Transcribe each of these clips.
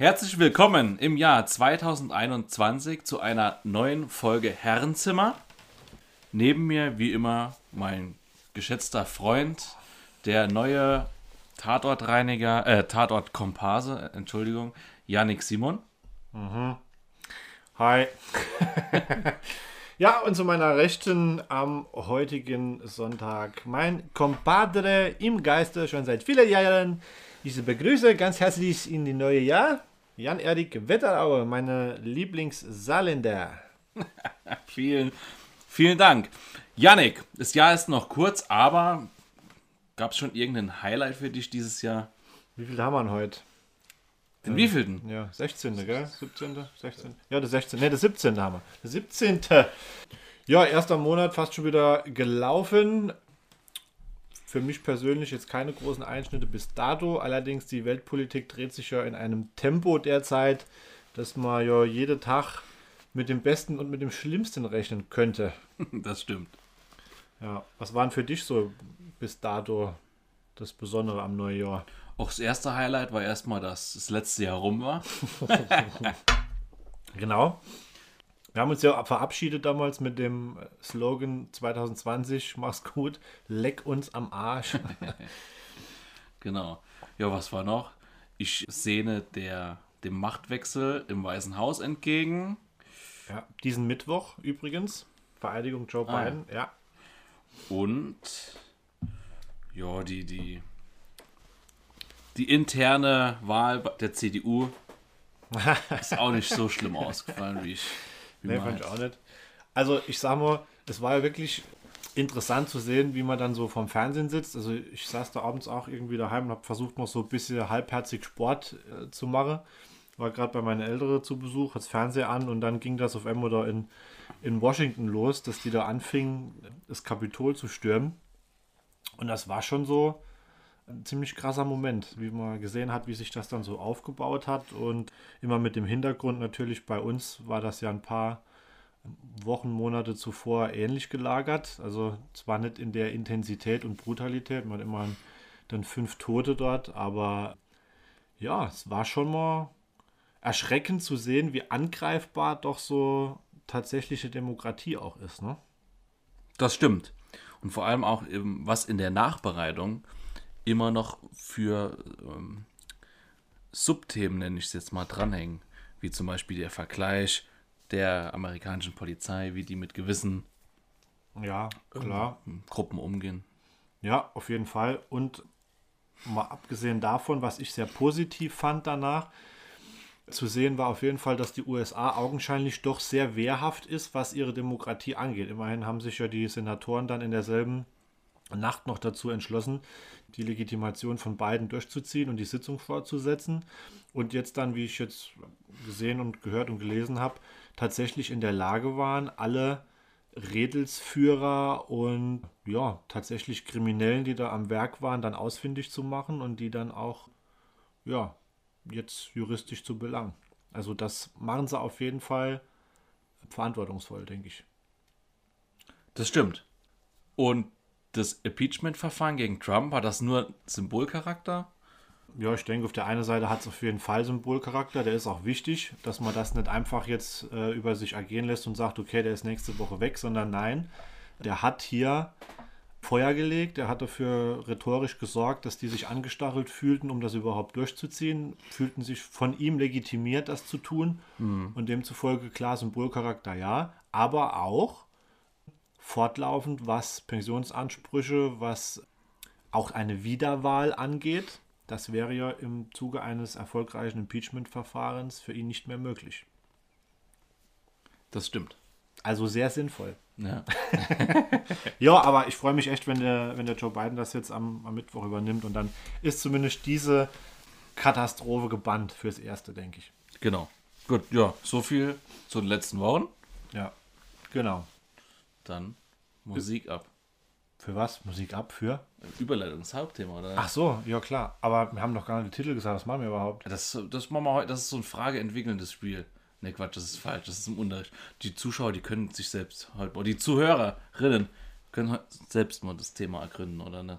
Herzlich willkommen im Jahr 2021 zu einer neuen Folge Herrenzimmer. Neben mir, wie immer, mein geschätzter Freund, der neue Tatortreiniger, äh, Tatortkomparse, Entschuldigung, Yannick Simon. Hi. ja, und zu meiner Rechten am heutigen Sonntag mein Compadre im Geiste schon seit vielen Jahren. Ich begrüße ganz herzlich in die neue Jahr Jan-Erik Wetteraue, meine Lieblingssaarländer. Vielen, vielen Dank. Yannick, das Jahr ist noch kurz, aber gab es schon irgendein Highlight für dich dieses Jahr? Wie viel haben wir heute? Den wievielten? Ja, 16. gell? 17. 16. Ja, der 16. Ne, der 17. haben wir. Der 17. Ja, erster Monat fast schon wieder gelaufen. Für mich persönlich jetzt keine großen Einschnitte bis dato. Allerdings die Weltpolitik dreht sich ja in einem Tempo derzeit, dass man ja jeden Tag mit dem Besten und mit dem Schlimmsten rechnen könnte. Das stimmt. Ja, was waren für dich so bis dato das Besondere am Neujahr? Auch das erste Highlight war erstmal, dass das letzte Jahr rum war. Genau. Wir haben uns ja verabschiedet damals mit dem Slogan 2020, mach's gut, leck uns am Arsch. Genau. Ja, was war noch? Ich sehne der, dem Machtwechsel im Weißen Haus entgegen. Ja, diesen Mittwoch übrigens, Vereidigung Joe Ah, Biden, ja. Und ja, die, die, die interne Wahl der CDU ist auch nicht so schlimm ausgefallen, wie ich. Nee, fand ich auch nicht. Also ich sag mal, es war ja wirklich interessant zu sehen, wie man dann so vom Fernsehen sitzt. Also ich saß da abends auch irgendwie daheim und habe versucht, noch so ein bisschen halbherzig Sport äh, zu machen. War gerade bei meinen Eltern zu Besuch, hat das Fernseher an und dann ging das auf einmal da in, in Washington los, dass die da anfingen, das Kapitol zu stürmen. Und das war schon so ein ziemlich krasser Moment, wie man gesehen hat, wie sich das dann so aufgebaut hat. Und immer mit dem Hintergrund natürlich, bei uns war das ja ein paar Wochen, Monate zuvor ähnlich gelagert. Also zwar nicht in der Intensität und Brutalität, man hat immerhin dann fünf Tote dort, aber ja, es war schon mal erschreckend zu sehen, wie angreifbar doch so tatsächliche Demokratie auch ist. Ne? Das stimmt. Und vor allem auch, was in der Nachbereitung immer noch für ähm, Subthemen, nenne ich es jetzt mal, dranhängen. Wie zum Beispiel der Vergleich der amerikanischen Polizei, wie die mit gewissen Ja, klar. Gruppen umgehen. Ja, auf jeden Fall. Und mal abgesehen davon, was ich sehr positiv fand danach, zu sehen war auf jeden Fall, dass die USA augenscheinlich doch sehr wehrhaft ist, was ihre Demokratie angeht. Immerhin haben sich ja die Senatoren dann in derselben Nacht noch dazu entschlossen, die Legitimation von Biden durchzuziehen und die Sitzung fortzusetzen. Und jetzt dann, wie ich jetzt gesehen und gehört und gelesen habe, tatsächlich in der Lage waren, alle Redelsführer und ja, tatsächlich Kriminellen, die da am Werk waren, dann ausfindig zu machen und die dann auch, ja, jetzt juristisch zu belangen. Also das machen sie auf jeden Fall verantwortungsvoll, denke ich. Das stimmt. Und das Impeachment-Verfahren gegen Trump, hat das nur Symbolcharakter? Ja, ich denke, auf der einen Seite hat es auf jeden Fall Symbolcharakter, der ist auch wichtig, dass man das nicht einfach jetzt äh, über sich ergehen lässt und sagt, okay, der ist nächste Woche weg, sondern nein, der hat hier Feuer gelegt, der hat dafür rhetorisch gesorgt, dass die sich angestachelt fühlten, um das überhaupt durchzuziehen, fühlten sich von ihm legitimiert, das zu tun und demzufolge klar Symbolcharakter ja, aber auch fortlaufend, was Pensionsansprüche, was auch eine Wiederwahl angeht. Das wäre ja im Zuge eines erfolgreichen Impeachment-Verfahrens für ihn nicht mehr möglich. Das stimmt. Also sehr sinnvoll. Ja. Ja, aber ich freue mich echt, wenn der, wenn der Joe Biden das jetzt am, am Mittwoch übernimmt und dann ist zumindest diese Katastrophe gebannt fürs Erste, denke ich. Genau. Gut, ja, so viel zu den letzten Wochen. Ja, genau. Dann Musik ab. Für was? Musik ab? Für? Überleitungshauptthema, oder? Ach so, ja klar. Aber wir haben noch gar nicht den Titel gesagt. Was machen wir überhaupt? Das, das machen wir heute, das ist so ein frageentwickelndes Spiel. Ne, Quatsch, das ist falsch, das ist im Unterricht. Die Zuschauer, die können sich selbst halt, oder die Zuhörerinnen können halt selbst mal das Thema ergründen, oder nicht?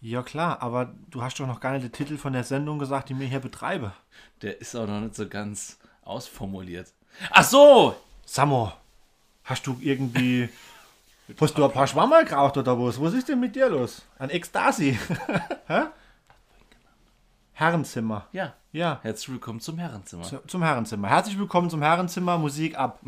Ja klar, aber du hast doch noch gar nicht den Titel von der Sendung gesagt, die mir hier betreibe. Der ist auch noch nicht so ganz ausformuliert. Ach so! Samo, hast du irgendwie... Hast du ein paar Schwammerl geraucht oder was? Was ist denn mit dir los? Ein Ekstasi. Hä? Herrenzimmer. Ja. Ja, Herzlich willkommen zum Herrenzimmer. zu- zum Herrenzimmer. Herzlich willkommen zum Herrenzimmer. Musik ab.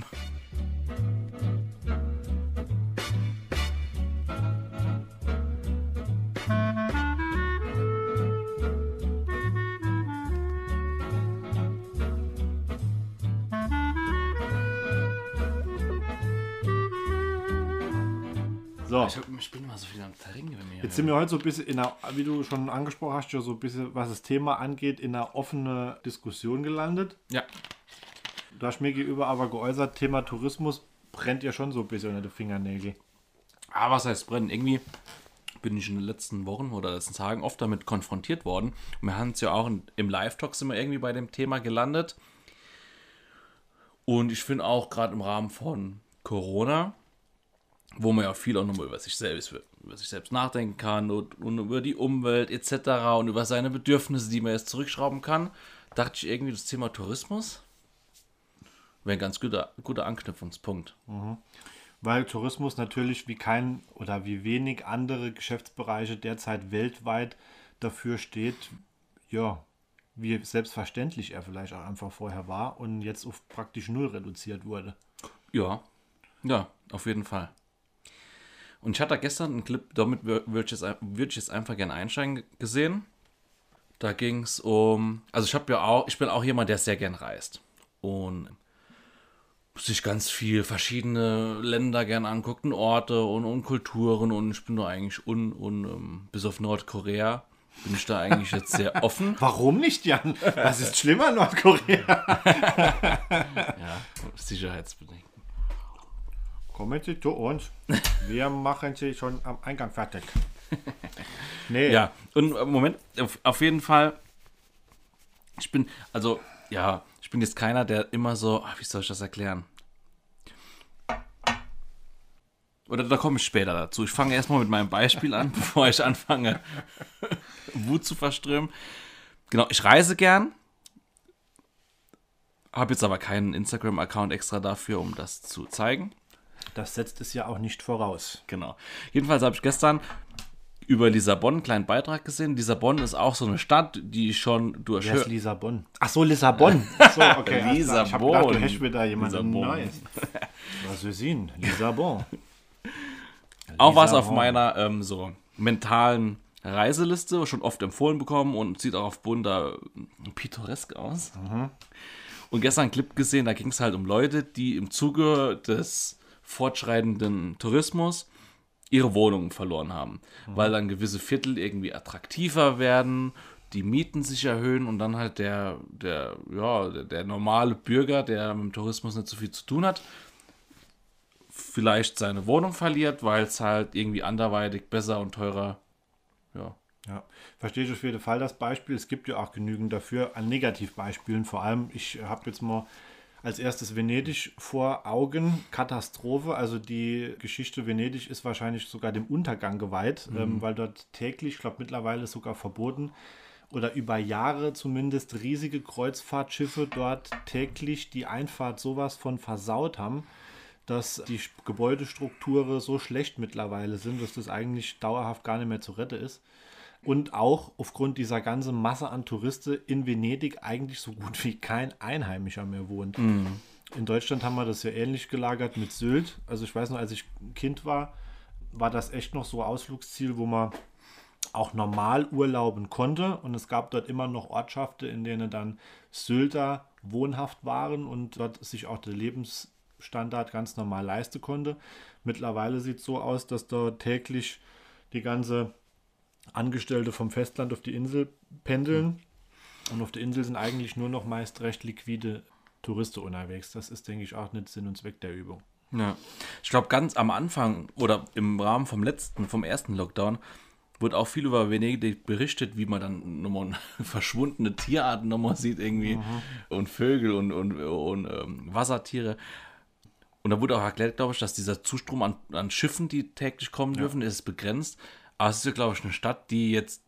Trinken bei mir. Jetzt sind wir heute so ein bisschen in einer, wie du schon angesprochen hast, ja so ein bisschen, was das Thema angeht, in einer offenen Diskussion gelandet. ja. Du hast mir gegenüber aber geäußert, Thema Tourismus brennt ja schon so ein bisschen unter den Fingernägel. Aber was heißt brennen? Irgendwie bin ich in den letzten Wochen oder letzten Tagen oft damit konfrontiert worden. Und wir haben es ja auch in, im Live-Talk sind wir irgendwie bei dem Thema gelandet. Und ich finde auch gerade im Rahmen von Corona, wo man ja viel auch nochmal über sich selbst, über sich selbst nachdenken kann und, und über die Umwelt etc. und über seine Bedürfnisse, die man jetzt zurückschrauben kann, dachte ich irgendwie, das Thema Tourismus wäre ein ganz guter, guter Anknüpfungspunkt. Weil Tourismus natürlich wie kein oder wie wenig andere Geschäftsbereiche derzeit weltweit dafür steht, ja, wie selbstverständlich er vielleicht auch einfach vorher war und jetzt auf praktisch null reduziert wurde. Ja, ja, auf jeden Fall. Und ich hatte gestern einen Clip, damit wür- würde ich, jetzt würde ich jetzt einfach gerne einsteigen gesehen. Da ging es um, also ich habe ja auch, ich bin auch jemand, der sehr gern reist. Und sich ganz viel verschiedene Länder gern anguckt und Orte und, und Kulturen und ich bin da eigentlich un, un ähm, bis auf Nordkorea bin ich da eigentlich jetzt sehr offen. Warum nicht, Jan? Was ist schlimmer, Nordkorea? Ja, sicherheitsbedingt. Kommen Sie zu uns. Wir machen Sie schon am Eingang fertig. Nee, Ja, und im Moment, auf, auf jeden Fall, ich bin, also, ja, ich bin jetzt keiner, der immer so, ach, wie soll ich das erklären? Oder da komme ich später dazu. Ich fange erstmal mit meinem Beispiel an, bevor ich anfange, Wut zu verströmen. Genau, ich reise gern, habe jetzt aber keinen Instagram-Account extra dafür, um das zu zeigen. Das setzt es ja auch nicht voraus. Genau. Jedenfalls habe ich gestern über Lissabon einen kleinen Beitrag gesehen. Lissabon ist auch so eine Stadt, die schon durch. Wer ist Lissabon? Ach so, Lissabon. Ach so, okay. klar. Ich habe gedacht, du Lissabon. hättest wieder jemanden Lissabon. Neues. Was ist ihn? Lissabon. auch was auf Lissabon. meiner ähm, so mentalen Reiseliste schon oft empfohlen bekommen und sieht auch auf bunter pittoresk aus. Und gestern einen Clip gesehen, da ging es halt um Leute, die im Zuge des fortschreitenden Tourismus ihre Wohnungen verloren haben, weil dann gewisse Viertel irgendwie attraktiver werden, die Mieten sich erhöhen und dann halt der, der, ja, der, der normale Bürger, der mit dem Tourismus nicht so viel zu tun hat, vielleicht seine Wohnung verliert, weil es halt irgendwie anderweitig besser und teurer, ja, Ja, verstehe ich auf jeden Fall das Beispiel. Es gibt ja auch genügend dafür an Negativbeispielen. Vor allem, ich habe jetzt mal als erstes Venedig vor Augen. Katastrophe. Also die Geschichte Venedig ist wahrscheinlich sogar dem Untergang geweiht, ähm, weil dort täglich, ich glaube mittlerweile sogar verboten, oder über Jahre zumindest riesige Kreuzfahrtschiffe dort täglich die Einfahrt sowas von versaut haben, dass die Gebäudestrukturen so schlecht mittlerweile sind, dass das eigentlich dauerhaft gar nicht mehr zu retten ist. Und auch aufgrund dieser ganzen Masse an Touristen in Venedig eigentlich so gut wie kein Einheimischer mehr wohnt. In Deutschland haben wir das ja ähnlich gelagert mit Sylt. Also ich weiß noch, als ich ein Kind war, war das echt noch so Ausflugsziel, wo man auch normal urlauben konnte. Und es gab dort immer noch Ortschaften, in denen dann Sylter wohnhaft waren und dort sich auch der Lebensstandard ganz normal leisten konnte. Mittlerweile sieht es so aus, dass dort täglich die ganze Angestellte vom Festland auf die Insel pendeln. Und auf der Insel sind eigentlich nur noch meist recht liquide Touristen unterwegs. Das ist, denke ich, auch nicht Sinn und Zweck der Übung. Ja. Ich glaube, ganz am Anfang oder im Rahmen vom letzten, vom ersten Lockdown, wurde auch viel über Venedig berichtet, wie man dann nochmal verschwundene Tierarten nochmal sieht, irgendwie. Und Vögel und, und, und ähm, Wassertiere. Und da wurde auch erklärt, glaube ich, dass dieser Zustrom an, an Schiffen, die täglich kommen dürfen, ist begrenzt. Aber es ist ja, glaube ich, eine Stadt, die jetzt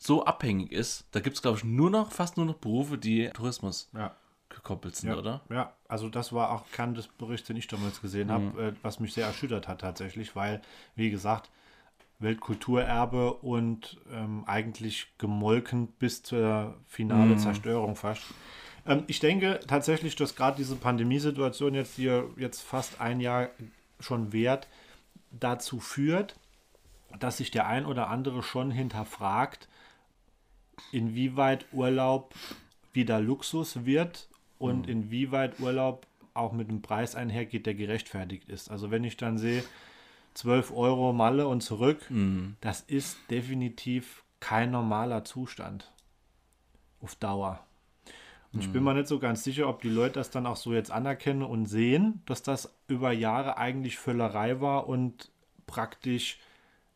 so abhängig ist. Da gibt es, glaube ich, nur noch, fast nur noch Berufe, die Tourismus Ja. gekoppelt sind, Ja, oder? ja, also das war auch Kern des Berichts, den ich damals gesehen habe, äh, was mich sehr erschüttert hat tatsächlich, weil, wie gesagt, Weltkulturerbe und ähm, eigentlich gemolken bis zur finale Zerstörung fast. Ähm, ich denke tatsächlich, dass gerade diese Pandemiesituation jetzt, die ja jetzt fast ein Jahr schon währt, dazu führt, dass sich der ein oder andere schon hinterfragt, inwieweit Urlaub wieder Luxus wird und inwieweit Urlaub auch mit einem Preis einhergeht, der gerechtfertigt ist. Also wenn ich dann sehe, 12 Euro Malle und zurück, das ist definitiv kein normaler Zustand auf Dauer. Und ich bin mir nicht so ganz sicher, ob die Leute das dann auch so jetzt anerkennen und sehen, dass das über Jahre eigentlich Völlerei war und praktisch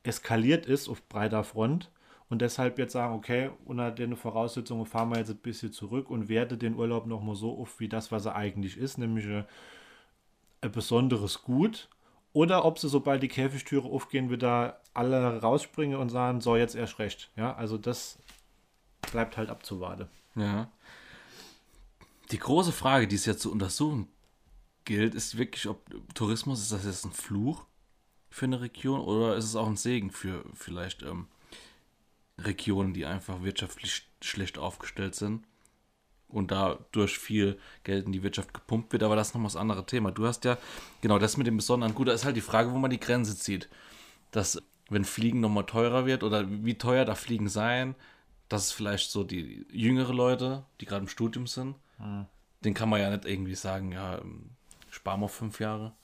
eskaliert ist auf breiter Front und deshalb jetzt sagen, okay, unter den Voraussetzungen fahren wir jetzt ein bisschen zurück und werte den Urlaub nochmal so auf, wie das, was er eigentlich ist, nämlich ein, ein besonderes Gut. Oder ob sie, sobald die Käfigtüre aufgehen, wieder alle rausspringen und sagen, so, jetzt erst recht. Ja, also das bleibt halt abzuwarten. Ja. Die große Frage, die es jetzt zu untersuchen gilt, ist wirklich, ob Tourismus, ist das jetzt ein Fluch für eine Region oder ist es auch ein Segen für vielleicht ähm, Regionen, die einfach wirtschaftlich sch- schlecht aufgestellt sind und dadurch viel Geld in die Wirtschaft gepumpt wird, aber das ist noch mal das andere Thema. Du hast ja, genau, das mit dem Besonderen, gut, da ist halt die Frage, wo man die Grenze zieht. Dass, wenn Fliegen nochmal teurer wird oder wie teuer da Fliegen sein, dass es vielleicht so die jüngere Leute, die gerade im Studium sind, den kann man ja nicht irgendwie sagen, ja, ähm, spar mal fünf Jahre.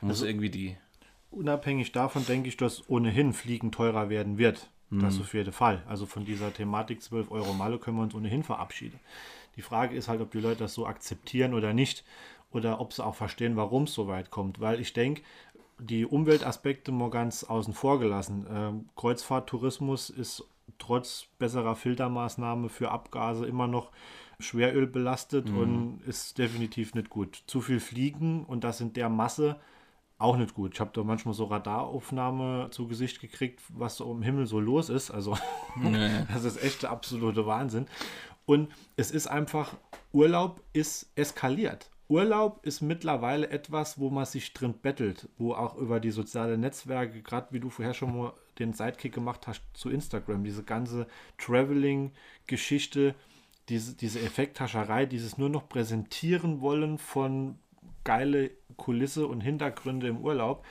Man muss irgendwie die, Unabhängig davon denke ich, dass ohnehin Fliegen teurer werden wird. Das auf jeden Fall. Also von dieser Thematik 12 Euro Malle können wir uns ohnehin verabschieden. Die Frage ist halt, ob die Leute das so akzeptieren oder nicht. Oder ob sie auch verstehen, warum es so weit kommt. Weil ich denke, die Umweltaspekte mal ganz außen vor gelassen. Ähm, Kreuzfahrttourismus ist trotz besserer Filtermaßnahme für Abgase immer noch Schweröl belastet und ist definitiv nicht gut. Zu viel Fliegen und das in der Masse auch nicht gut. Ich habe da manchmal so Radaraufnahme zu Gesicht gekriegt, was so im Himmel so los ist. Also das ist echt der absolute Wahnsinn. Und es ist einfach, Urlaub ist eskaliert. Urlaub ist mittlerweile etwas, wo man sich drin bettelt, wo auch über die sozialen Netzwerke, gerade wie du vorher schon mal den Sidekick gemacht hast zu Instagram, diese ganze Traveling-Geschichte, diese, diese Effekthascherei, dieses nur noch präsentieren wollen von geile Kulisse und Hintergründe im Urlaub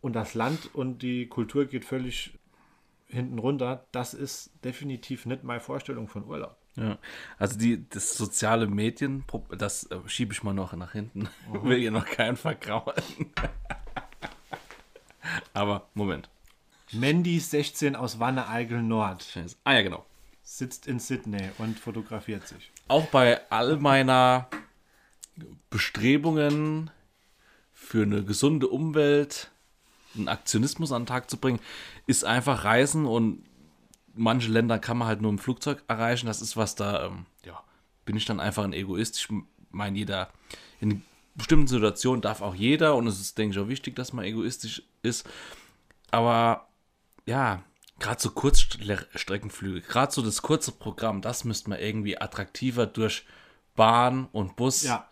und das Land und die Kultur geht völlig hinten runter, das ist definitiv nicht meine Vorstellung von Urlaub. ja. Also die, das soziale Medien, das äh, schiebe ich mal noch nach hinten. Will ihr noch keinen vergrauen. Aber, Moment. Mandy 16 aus Wanne-Eickel Nord Scheiße. Ah ja, genau. sitzt in Sydney und fotografiert sich. auch bei all meiner Bestrebungen für eine gesunde Umwelt, einen Aktionismus an den Tag zu bringen, ist einfach Reisen und manche Länder kann man halt nur im Flugzeug erreichen. Das ist was da, ähm, ja, bin ich dann einfach ein Egoist. Ich meine, jeder, in bestimmten Situationen darf auch jeder und es ist, denke ich, auch wichtig, dass man egoistisch ist. Aber ja, gerade so Kurzstreckenflüge, gerade so das kurze Programm, das müsste man irgendwie attraktiver durch Bahn und Bus Ja,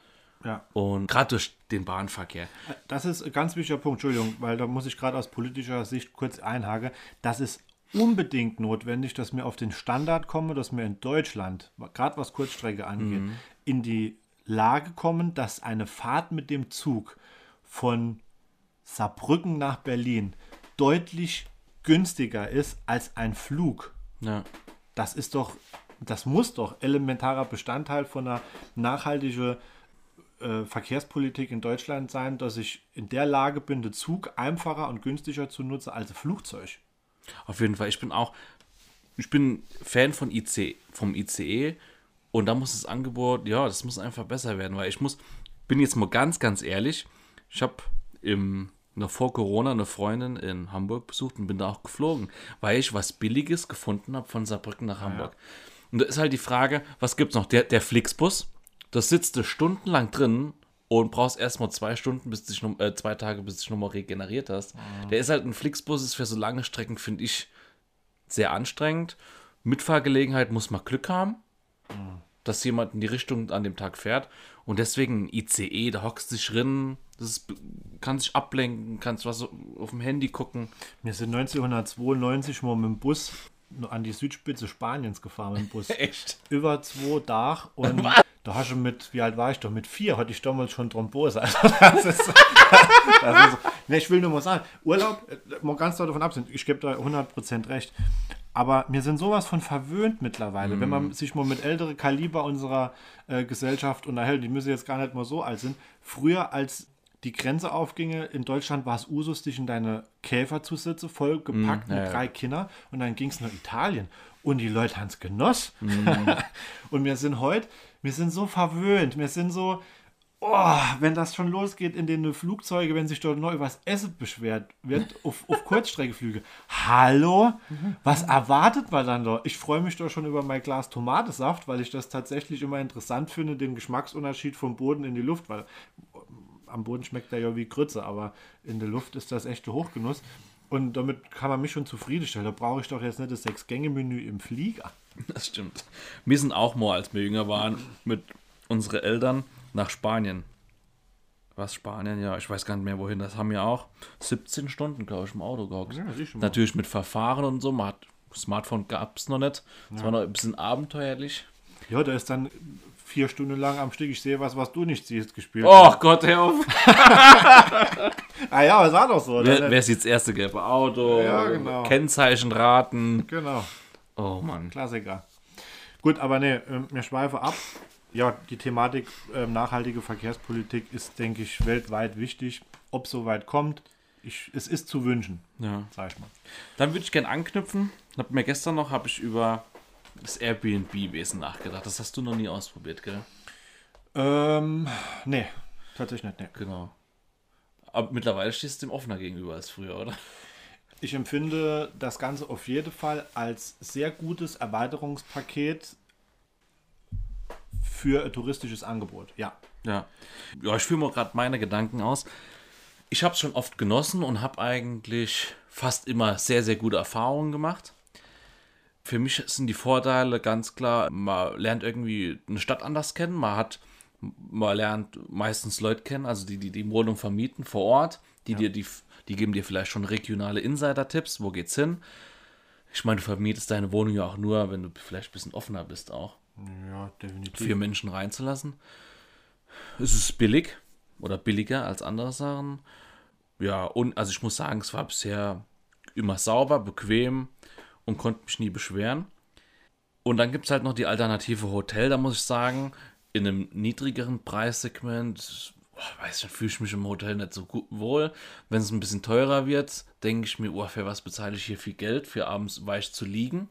ja. und gerade durch den Bahnverkehr. Das ist ein ganz wichtiger Punkt, Entschuldigung, weil da muss ich gerade aus politischer Sicht kurz einhaken. Das ist unbedingt notwendig, dass wir auf den Standard kommen, dass wir in Deutschland, gerade was Kurzstrecke angeht, in die Lage kommen, dass eine Fahrt mit dem Zug von Saarbrücken nach Berlin deutlich günstiger ist als ein Flug. Ja. Das ist doch, das muss doch elementarer Bestandteil von einer nachhaltigen äh, Verkehrspolitik in Deutschland sein, dass ich in der Lage bin, den Zug einfacher und günstiger zu nutzen als ein Flugzeug. Auf jeden Fall. Ich bin auch, ich bin Fan von IC, vom ICE und da muss das Angebot, ja, das muss einfach besser werden, weil ich muss, bin jetzt mal ganz, ganz ehrlich, ich habe im noch vor Corona eine Freundin in Hamburg besucht und bin da auch geflogen, weil ich was Billiges gefunden habe von Saarbrücken nach Hamburg. Und da ist halt die Frage, was gibt's noch? Der, der Flixbus, da sitzt du stundenlang drin und brauchst erstmal zwei Stunden, bis dich äh, zwei Tage, bis du dich nochmal regeneriert hast. Der ist halt ein Flixbus, ist für so lange Strecken, finde ich, sehr anstrengend. Mitfahrgelegenheit muss man Glück haben, dass jemand in die Richtung an dem Tag fährt. Und deswegen ein ICE, da hockst du dich drin, das ist, kannst dich ablenken, kannst was auf dem Handy gucken. Wir sind 1992 mal mit dem Bus an die Südspitze Spaniens gefahren mit dem Bus. Echt? Über zwei Tage und da hast du mit, wie alt war ich doch? Mit vier hatte ich damals schon Thrombose. Also das ist, das ist, ne, ich will nur mal sagen, Urlaub, äh, mal ganz davon absehen, ich gebe da 100% recht. Aber wir sind sowas von verwöhnt mittlerweile. Wenn man sich mal mit älteren Kaliber unserer äh, Gesellschaft unterhält, die müssen jetzt gar nicht mal so alt sind. Früher, als die Grenze aufginge, in Deutschland war es Usus, dich in deine Käfer zu sitzen, voll gepackt Mm, ja, mit ja. drei Kindern. Und dann ging es nach Italien. Und die Leute haben es genoss. und wir sind heute, wir sind so verwöhnt. Wir sind so, oh, wenn das schon losgeht in den Flugzeuge, wenn sich dort über das Essen beschwert wird, auf, auf Kurzstreckeflüge. Hallo? Was erwartet man dann da? Ich freue mich doch schon über mein Glas Tomatensaft, weil ich das tatsächlich immer interessant finde, den Geschmacksunterschied vom Boden in die Luft, weil am Boden schmeckt er ja wie Grütze, aber in der Luft ist das echte Hochgenuss. Und damit kann man mich schon zufriedenstellen. Da brauche ich doch jetzt nicht das Sechs-Gänge-Menü im Flieger. Das stimmt. Wir sind auch mal, als wir jünger waren, mit unseren Eltern nach Spanien. Was, Spanien? Ja, ich weiß gar nicht mehr wohin. Das haben wir auch 17 Stunden, glaube ich, im Auto gehockt. Ja. Natürlich mit Verfahren und so. Man hat, Smartphone gab es noch nicht. Es war noch ein bisschen abenteuerlich. Ja, da ist dann vier Stunden lang am Stück, ich sehe was, was du nicht siehst, gespielt. Oh Gott, hör auf. Ah ja, aber sah doch so. Wer, Dann- wer ist jetzt erste gelbe Auto? Ja, genau. Kennzeichen raten. Genau, Oh Mann. Klassiker. Gut, aber ne, ähm, wir schweifen ab. Ja, die Thematik ähm, nachhaltige Verkehrspolitik ist, denke ich, weltweit wichtig. Ob so weit kommt, ich, es ist zu wünschen, Ja. sag ich mal. Dann würde ich gerne anknüpfen. Hab mir gestern noch habe ich über das Airbnb-Wesen nachgedacht. Das hast du noch nie ausprobiert, gell? Ähm, nee, tatsächlich nicht, nee. Genau. Aber mittlerweile stehst du dem offener gegenüber als früher, oder? Ich empfinde das Ganze auf jeden Fall als sehr gutes Erweiterungspaket für ein touristisches Angebot. Ja. Ja. Ja, ich führe mal gerade meine Gedanken aus. Ich habe es schon oft genossen und habe eigentlich fast immer sehr, sehr gute Erfahrungen gemacht. Für mich sind die Vorteile ganz klar, man lernt irgendwie eine Stadt anders kennen, man hat, man lernt meistens Leute kennen, also die, die die Wohnung vermieten vor Ort, die dir die, die geben dir vielleicht schon regionale Insider-Tipps, wo geht's hin. Ich meine, du vermietest deine Wohnung ja auch nur, wenn du vielleicht ein bisschen offener bist auch Ja, definitiv. vier Menschen reinzulassen. Es ist billig oder billiger als andere Sachen. Ja, und also ich muss sagen, es war bisher immer sauber, bequem und konnte mich nie beschweren. Und dann gibt es halt noch die alternative Hotel, da muss ich sagen, in einem niedrigeren Preissegment, oh, weiß ich, fühle ich mich im Hotel nicht so gut wohl. Wenn es ein bisschen teurer wird, denke ich mir, oh, für was bezahle ich hier viel Geld, für abends weich zu liegen.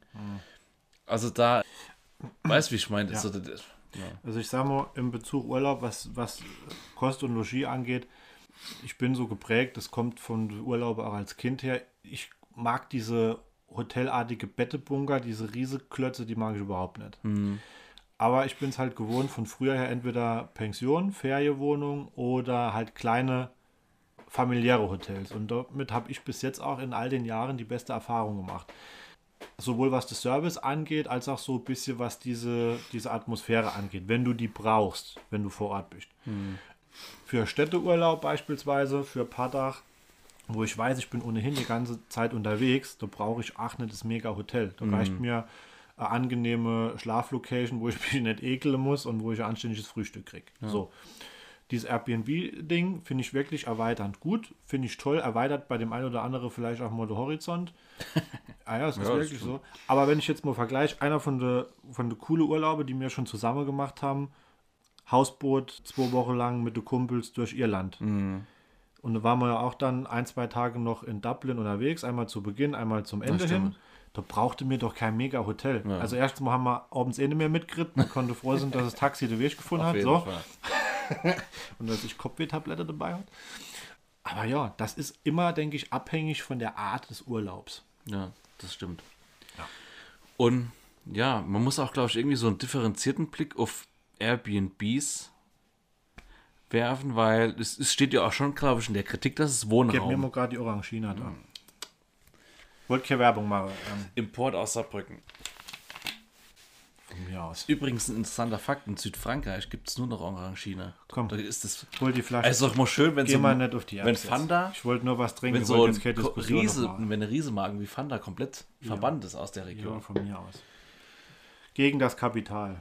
Also da, weißt du, wie ich meine? Ja. So, das- ja. Also ich sage mal, im Bezug Urlaub, was, was Kost und Logis angeht, ich bin so geprägt, das kommt von Urlaub auch als Kind her. Ich mag diese hotelartige Bettebunker, diese Rieseklötze, die mag ich überhaupt nicht. Aber ich bin es halt gewohnt von früher her entweder Pension, Ferienwohnung oder halt kleine familiäre Hotels. Und damit habe ich bis jetzt auch in all den Jahren die beste Erfahrung gemacht. Sowohl was das Service angeht, als auch so ein bisschen was diese, diese Atmosphäre angeht, wenn du die brauchst, wenn du vor Ort bist. Für Städteurlaub beispielsweise, für Padach, wo ich weiß, ich bin ohnehin die ganze Zeit unterwegs, da brauche ich auch nicht das Mega-Hotel. Da reicht mir eine angenehme Schlaflocation, wo ich mich nicht ekeln muss und wo ich ein anständiges Frühstück kriege. So. Dieses Airbnb-Ding finde ich wirklich erweiternd gut, finde ich toll, erweitert bei dem einen oder anderen vielleicht auch mal den Horizont. ah ja, es ist Ja, wirklich so. Aber wenn ich jetzt mal vergleiche, einer von der von der coole Urlaube, die wir schon zusammen gemacht haben, Hausboot zwei Wochen lang mit den Kumpels durch Irland. Und da waren wir ja auch dann ein, zwei Tage noch in Dublin unterwegs, einmal zu Beginn, einmal zum Ende hin. Da brauchte mir doch kein Mega-Hotel. Also erstens mal haben wir abends eh nicht mehr mitgeritten und konnte froh sein, dass das Taxi den Weg gefunden hat. So und dass ich Kopfweh-Tablette dabei hat. Aber ja, das ist immer, denke ich, abhängig von der Art des Urlaubs. Ja, das stimmt. Und ja, man muss auch, glaube ich, irgendwie so einen differenzierten Blick auf Airbnbs werfen, weil es, es steht ja auch schon, glaube ich, in der Kritik, dass es Gib mir Wohnraum mal gerade die Orangina da. wollte keine Werbung machen. Ähm, Import aus Saarbrücken. von mir aus. Übrigens ein interessanter Fakt, in Südfrankreich gibt es nur noch Orangina. Komm. Da ist das Hol die Flasche. Also doch mal schön, wenn Geh so, mal nicht auf die wenn. Fanta, Ich wollte nur was trinken. wenn ich so wollte ein Riese, wenn eine Riesenmagen wie Fanta komplett verbannt ist aus der Ja, Region. von mir aus. Gegen das Kapital.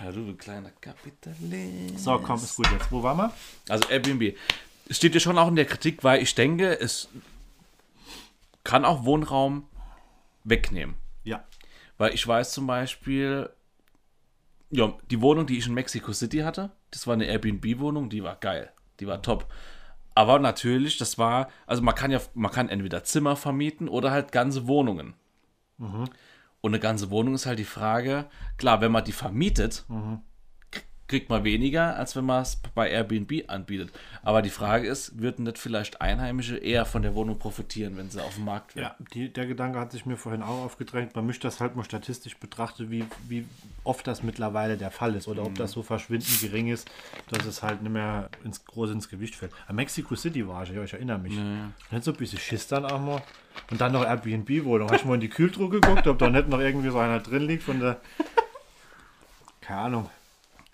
Ja, du kleiner Kapitalist. So, komm, ist gut jetzt. Wo waren wir? Also Airbnb. Es steht ja schon auch in der Kritik, weil ich denke, es kann auch Wohnraum wegnehmen. Ja. Weil ich weiß zum Beispiel, ja, die Wohnung, die ich in Mexico City hatte, das war eine Airbnb-Wohnung, die war geil. Die war top. Aber natürlich, das war, also man kann ja, man kann entweder Zimmer vermieten oder halt ganze Wohnungen. Und eine ganze Wohnung ist halt die Frage, klar, wenn man die vermietet, k- kriegt man weniger, als wenn man es bei Airbnb anbietet. Aber die Frage ist, würden nicht vielleicht Einheimische eher von der Wohnung profitieren, wenn sie auf dem Markt wäre? Ja, die, der Gedanke hat sich mir vorhin auch aufgedrängt. Man mischt das halt mal statistisch betrachtet, wie, wie oft das mittlerweile der Fall ist oder ob das so verschwindend gering ist, dass es halt nicht mehr ins, groß ins Gewicht fällt. An Mexico City war ich, ja, ich erinnere mich. Nicht so ein bisschen Schiss dann auch mal. Und dann noch Airbnb-Wohnung. Hast du mal in die Kühltruhe geguckt, ob da nicht noch irgendwie so einer drin liegt von der. Keine Ahnung.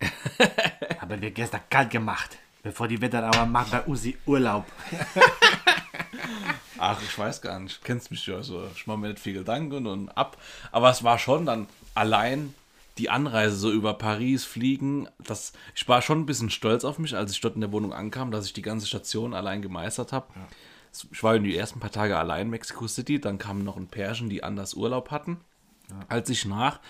Aber wir gestern kalt gemacht. Bevor die Wetter aber macht bei Usi Urlaub. Ach, ich weiß gar nicht. Kennst mich ja so. Ich mache mir nicht viel Gedanken und ab. Aber es war schon dann allein die Anreise so über Paris fliegen. Das, ich war schon ein bisschen stolz auf mich, als ich dort in der Wohnung ankam, dass ich die ganze Station allein gemeistert habe. Ich war in die ersten paar Tage allein in Mexico City. Dann kamen noch ein Pärchen, die anders Urlaub hatten, als ich nach.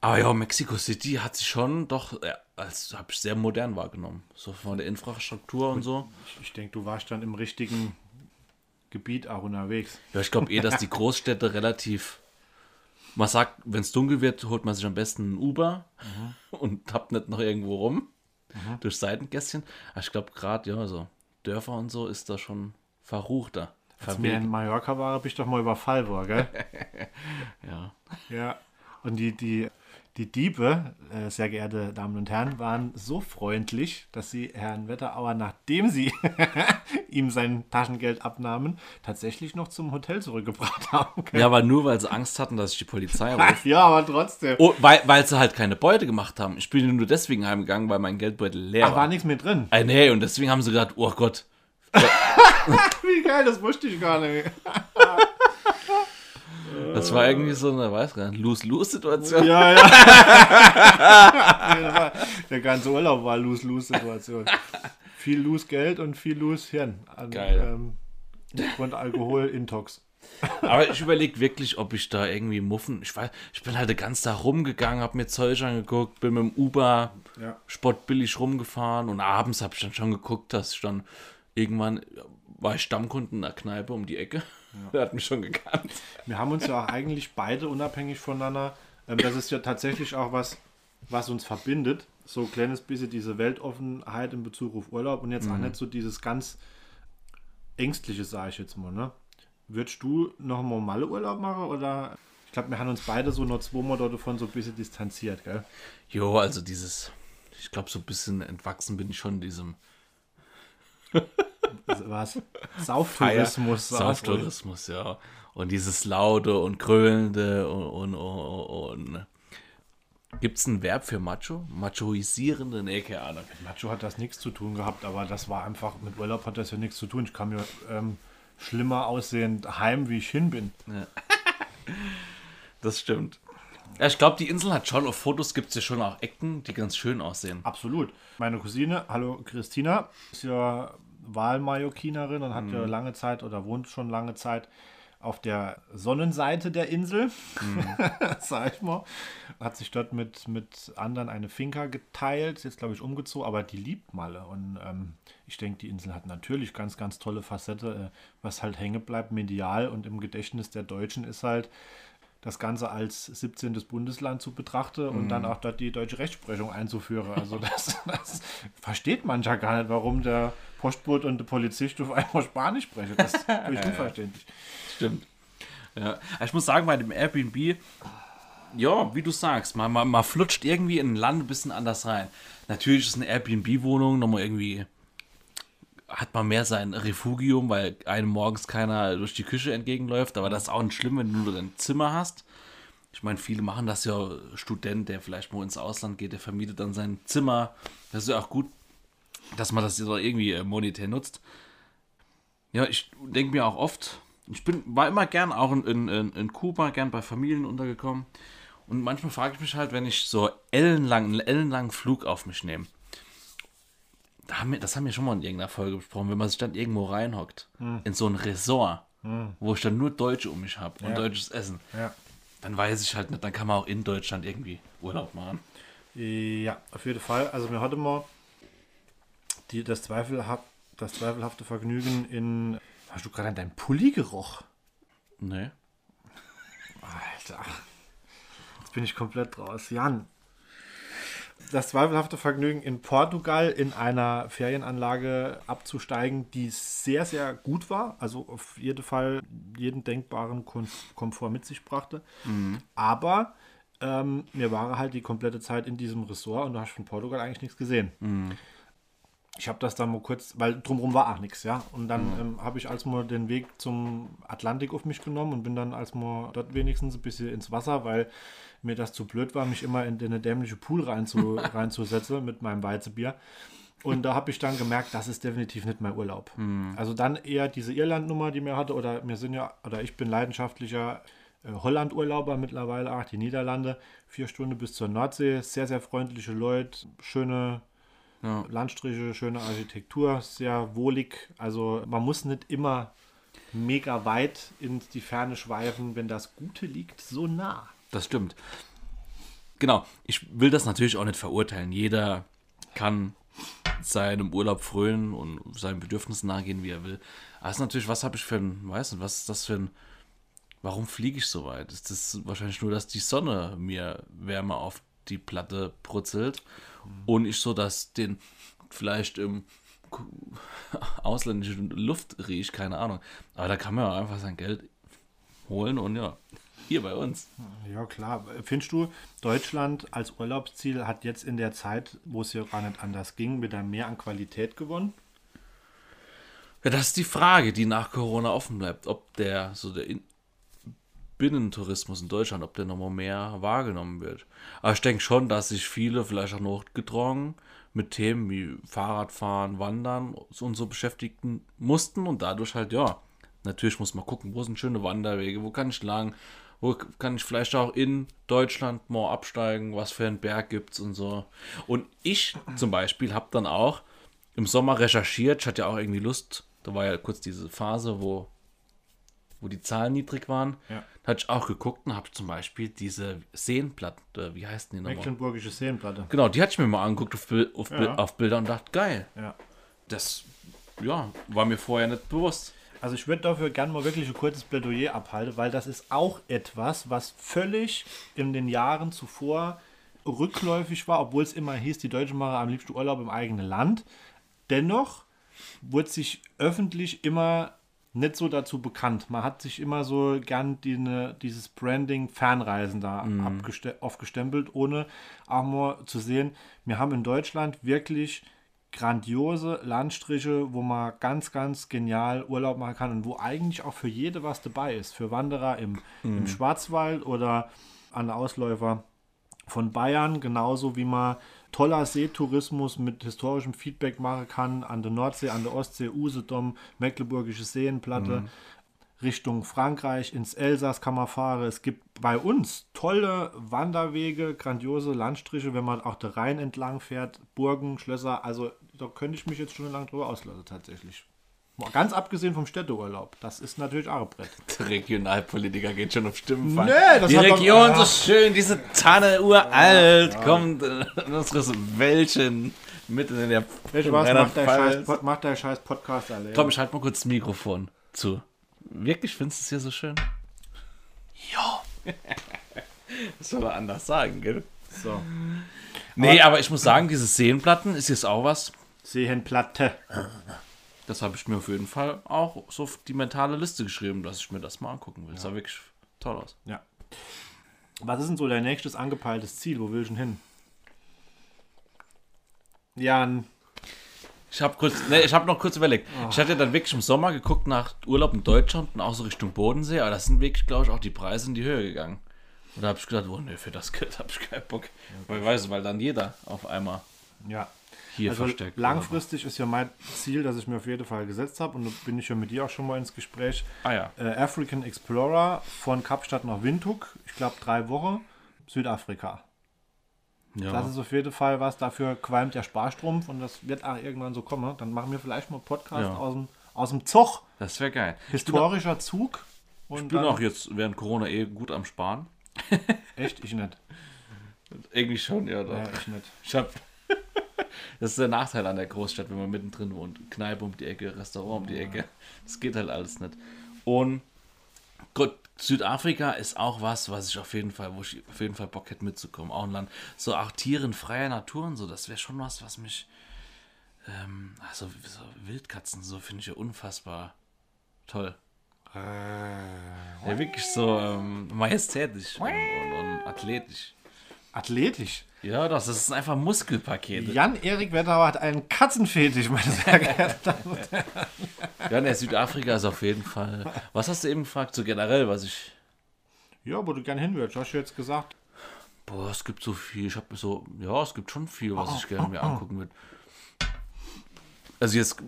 Aber ja, Mexico City hat sich schon doch, ja, als habe ich sehr modern wahrgenommen. So von der Infrastruktur und so. Ich, ich denke, du warst dann im richtigen Gebiet auch unterwegs. Ja, ich glaube eh, dass die Großstädte relativ. Man sagt, wenn es dunkel wird, holt man sich am besten ein Uber und tappt nicht noch irgendwo rum durch Seitengässchen. Aber ich glaube, gerade, ja, so Dörfer und so ist da schon verruchter. Als wir in Mallorca waren, bin ich doch mal überfallen worden, gell? Ja. ja. Und die, die, die Diebe, äh, sehr geehrte Damen und Herren, waren so freundlich, dass sie Herrn Wetterauer, nachdem sie ihm sein Taschengeld abnahmen, tatsächlich noch zum Hotel zurückgebracht haben. Gell? ja, aber nur weil sie Angst hatten, dass ich die Polizei rufe. Ja, aber trotzdem. Oh, weil, weil sie halt keine Beute gemacht haben. Ich bin nur deswegen heimgegangen, weil mein Geldbeutel leer Ach, war war. nichts mehr drin. Äh, nee, und deswegen haben sie gedacht, oh Gott, Wie geil, das wusste ich gar nicht. das war irgendwie so eine, weiß gar nicht, Lose-Lose-Situation. Ja, ja. War- Der ganze Urlaub war Lose-Lose-Situation. Viel Lose-Geld und viel Lose-Hirn. An, Geil. Ähm, und Alkohol-Intox. Aber ich überlege wirklich, ob ich da irgendwie muffen. Ich weiß, ich bin halt den ganzen Tag rumgegangen, habe mir Zeug angeguckt, bin mit dem Uber Ja. sportbillig rumgefahren und abends habe ich dann schon geguckt, dass ich dann irgendwann war ich Stammkunden in der Kneipe um die Ecke. Der hat mich schon gekannt. Wir haben uns ja auch eigentlich beide unabhängig voneinander. Ähm, das ist ja tatsächlich auch was, was uns verbindet. So ein kleines bisschen diese Weltoffenheit in Bezug auf Urlaub und jetzt auch nicht so dieses ganz ängstliche, sage ich jetzt mal. Ne? Würdest du noch mal Malle Urlaub machen oder? Ich glaube, wir haben uns beide so noch zweimal davon so ein bisschen distanziert, gell? Jo, also dieses, ich glaube, so ein bisschen entwachsen bin ich schon diesem Was? Sauftourismus. Sauftourismus, ja. Und dieses laute und grölende und, und, und, und Gibt es ein Verb für Macho? Machoisierende? Nee, keine Ahnung. Macho hat das nichts zu tun gehabt, aber das war einfach, mit Urlaub hat das ja nichts zu tun. Ich kann mir ähm, schlimmer aussehen heim, wie ich hin bin. Das stimmt. Ja, ich glaube, die Insel hat schon, auf Fotos gibt es ja schon auch Ecken, die ganz schön aussehen. Absolut. Meine Cousine, hallo Christina, ist ja Wahlmallorquinerin und hat ja lange Zeit oder wohnt schon lange Zeit auf der Sonnenseite der Insel, sag ich mal. Hat sich dort mit, mit anderen eine Finca geteilt, jetzt glaube ich umgezogen, aber die liebt Malle. Und ähm, ich denke, die Insel hat natürlich ganz, ganz tolle Facette. Äh, was halt hängen bleibt, medial und im Gedächtnis der Deutschen ist halt, das Ganze als 17. Bundesland zu betrachten und dann auch dort die deutsche Rechtsprechung einzuführen. Also das, das versteht man ja gar nicht, warum der Postbote und der Polizist auf einmal Spanisch sprechen. Das ist völlig unverständlich. Stimmt. Ja. Ich muss sagen, bei dem Airbnb, ja, wie du sagst, man, man, man flutscht irgendwie in ein Land ein bisschen anders rein. Natürlich ist eine Airbnb-Wohnung nochmal irgendwie hat man mehr sein Refugium, weil einem morgens keiner durch die Küche entgegenläuft. Aber das ist auch nicht schlimm, wenn du nur dein Zimmer hast. Ich meine, viele machen das ja. Student, der vielleicht mal ins Ausland geht, der vermietet dann sein Zimmer. Das ist ja auch gut, dass man das irgendwie äh, monetär nutzt. Ja, ich denke mir auch oft, ich bin, war immer gern auch in, in, in Kuba, gern bei Familien untergekommen. Und manchmal frage ich mich halt, wenn ich so ellenlang, einen ellenlangen Flug auf mich nehme. Da haben wir, das haben wir schon mal in irgendeiner Folge besprochen, wenn man sich dann irgendwo reinhockt, Hm. in so ein Resort, wo ich dann nur Deutsche um mich habe und Ja. deutsches Essen, Ja. dann weiß ich halt nicht, dann kann man auch in Deutschland irgendwie Urlaub machen. Ja, auf jeden Fall. Also mir hatte mal die, das, zweifelhaft, das zweifelhafte Vergnügen in... Hast du gerade an deinem Pulli geroch? Nee. Alter. Jetzt bin ich komplett raus. Jan. Das zweifelhafte Vergnügen in Portugal in einer Ferienanlage abzusteigen, die sehr, sehr gut war. Also auf jeden Fall jeden denkbaren Komfort mit sich brachte. Aber ähm, mir war halt die komplette Zeit in diesem Ressort und du hast von Portugal eigentlich nichts gesehen. Ich habe das dann mal kurz, weil drumherum war auch nichts, ja. Und dann ähm, habe ich als mal den Weg zum Atlantik auf mich genommen und bin dann als mal dort wenigstens ein bisschen ins Wasser, weil mir das zu blöd war, mich immer in eine dämliche Pool reinzu, reinzusetzen mit meinem Weizenbier. Und da habe ich dann gemerkt, das ist definitiv nicht mein Urlaub. Also dann eher diese Irland-Nummer, die mir hatte, oder wir sind ja, oder ich bin leidenschaftlicher äh, Holland-Urlauber mittlerweile, auch die Niederlande, vier Stunden bis zur Nordsee, sehr, sehr freundliche Leute, schöne Ja. Landstriche, schöne Architektur, sehr wohlig. Also man muss nicht immer mega weit in die Ferne schweifen, wenn das Gute liegt so nah. Das stimmt. Genau, ich will das natürlich auch nicht verurteilen. Jeder kann seinem Urlaub frönen und seinen Bedürfnissen nachgehen, wie er will. Aber ist natürlich, was habe ich für ein, weiß nicht, was ist das für ein, warum fliege ich so weit? Ist das wahrscheinlich nur, dass die Sonne mir Wärme auf die Platte brutzelt und ich so, dass den vielleicht im ausländischen Luft rieche, keine Ahnung. Aber da kann man ja einfach sein Geld holen und ja, hier bei uns. Ja, klar. Findest du, Deutschland als Urlaubsziel hat jetzt in der Zeit, wo es ja gar nicht anders ging, wieder mehr an Qualität gewonnen? Ja, das ist die Frage, die nach Corona offen bleibt, ob der so der Binnentourismus in Deutschland, ob der nochmal mehr wahrgenommen wird. Aber ich denke schon, dass sich viele vielleicht auch noch gedrungen mit Themen wie Fahrradfahren, Wandern und so beschäftigen mussten und dadurch halt, ja, natürlich muss man gucken, wo sind schöne Wanderwege, wo kann ich lang, wo kann ich vielleicht auch in Deutschland mal absteigen, was für einen Berg gibt's und so. Und ich zum Beispiel habe dann auch im Sommer recherchiert, ich hatte ja auch irgendwie Lust, da war ja kurz diese Phase, wo, wo die Zahlen niedrig waren. Ja. Da hatte ich auch geguckt und habe zum Beispiel diese Seenplatten, äh, wie heißt die nochmal? Mecklenburgische Seenplatte. Genau, die hatte ich mir mal angeguckt auf, auf, Ja. auf Bilder und dachte, geil, Ja. das ja, war mir vorher nicht bewusst. Also ich würde dafür gerne mal wirklich ein kurzes Plädoyer abhalten, weil das ist auch etwas, was völlig in den Jahren zuvor rückläufig war, obwohl es immer hieß, die Deutschen machen am liebsten Urlaub im eigenen Land. Dennoch wurde sich öffentlich immer nicht so dazu bekannt. Man hat sich immer so gern die, ne, dieses Branding Fernreisen da abgeste- aufgestempelt, ohne auch mal zu sehen, wir haben in Deutschland wirklich grandiose Landstriche, wo man ganz, ganz genial Urlaub machen kann und wo eigentlich auch für jede was dabei ist. Für Wanderer im, im Schwarzwald oder an Ausläufer von Bayern, genauso wie man toller Seetourismus mit historischem Feedback machen kann an der Nordsee, an der Ostsee, Usedom, Mecklenburgische Seenplatte. Richtung Frankreich, ins Elsass kann man fahren. Es gibt bei uns tolle Wanderwege, grandiose Landstriche, wenn man auch der Rhein entlang fährt, Burgen, Schlösser. Also da könnte ich mich jetzt stundenlang drüber auslassen tatsächlich. Ganz abgesehen vom Städteurlaub. Das ist natürlich auch ein Brett. Der Regionalpolitiker geht schon auf Stimmenfang. Nee, das Die hat doch- Region ja. so schön, diese Tanne uralt, kommt in unseres Wäldchen mitten in der du was? Mach dein, Rheinland-Pfalz. scheiß, dein scheiß Podcast allein. Komm, ich halt mal kurz das Mikrofon zu. Wirklich findest du es hier so schön? Ja. das soll er anders sagen, gell? So. Nee, aber ich muss sagen, diese Seenplatten ist jetzt auch was. Seenplatte. Das habe ich mir auf jeden Fall auch so auf die mentale Liste geschrieben, dass ich mir das mal angucken will. Das sah wirklich toll aus. Ja. Was ist denn so dein nächstes angepeiltes Ziel? Wo willst du denn hin? Jan. Ich habe kurz, nee, ich habe noch kurz überlegt. Ich hatte dann wirklich im Sommer geguckt nach Urlaub in Deutschland und auch so Richtung Bodensee, aber das sind wirklich, glaube ich, auch die Preise in die Höhe gegangen. Und da habe ich gedacht, oh nee, für das Geld habe ich keinen Bock. Weil, weißt du, weil dann jeder auf einmal Ja. Hier Also versteckt. langfristig ist ja mein Ziel, das ich mir auf jeden Fall gesetzt habe und da bin ich ja mit dir auch schon mal ins Gespräch. Ah ja. Äh, African Explorer von Kapstadt nach Windhoek, ich glaube drei Wochen, Südafrika. ja. Das ist auf jeden Fall was, dafür qualmt der Sparstrumpf und das wird auch irgendwann so kommen. Dann machen wir vielleicht mal einen Podcast Ja. aus, dem, aus dem Zug. Das wäre geil. Historischer Zug. Und Ich bin auch jetzt während Corona eh gut am Sparen. Echt? Ich nicht. Irgendwie schon, ja. Doch. Ja, ich nicht. Ich hab. Das ist der Nachteil an der Großstadt, wenn man mittendrin wohnt. Kneipe um die Ecke, Restaurant um die Ecke. Das geht halt alles nicht. Und Gott, Südafrika ist auch was, was ich auf jeden Fall, wo ich auf jeden Fall Bock hätte mitzukommen. Auch ein Land. So auch Tiere in freier Natur und so, das wäre schon was, was mich. Ähm, also so Wildkatzen, so finde ich ja unfassbar toll. Ja, wirklich so ähm, majestätisch und, und, und athletisch. Athletisch. Ja, das, ist einfach Muskelpakete. Jan-Erik Wetterauer hat einen Katzenfetisch, meine sehr geehrten Damen und Herren. Ja, ne, Südafrika ist auf jeden Fall. Was hast du eben gefragt? So generell, was ich. Ja, wo du gern hin würdest, hast du jetzt gesagt. Boah, es gibt so viel. Ich habe so. Ja, es gibt schon viel, was ich gerne mir angucken würde. Also jetzt.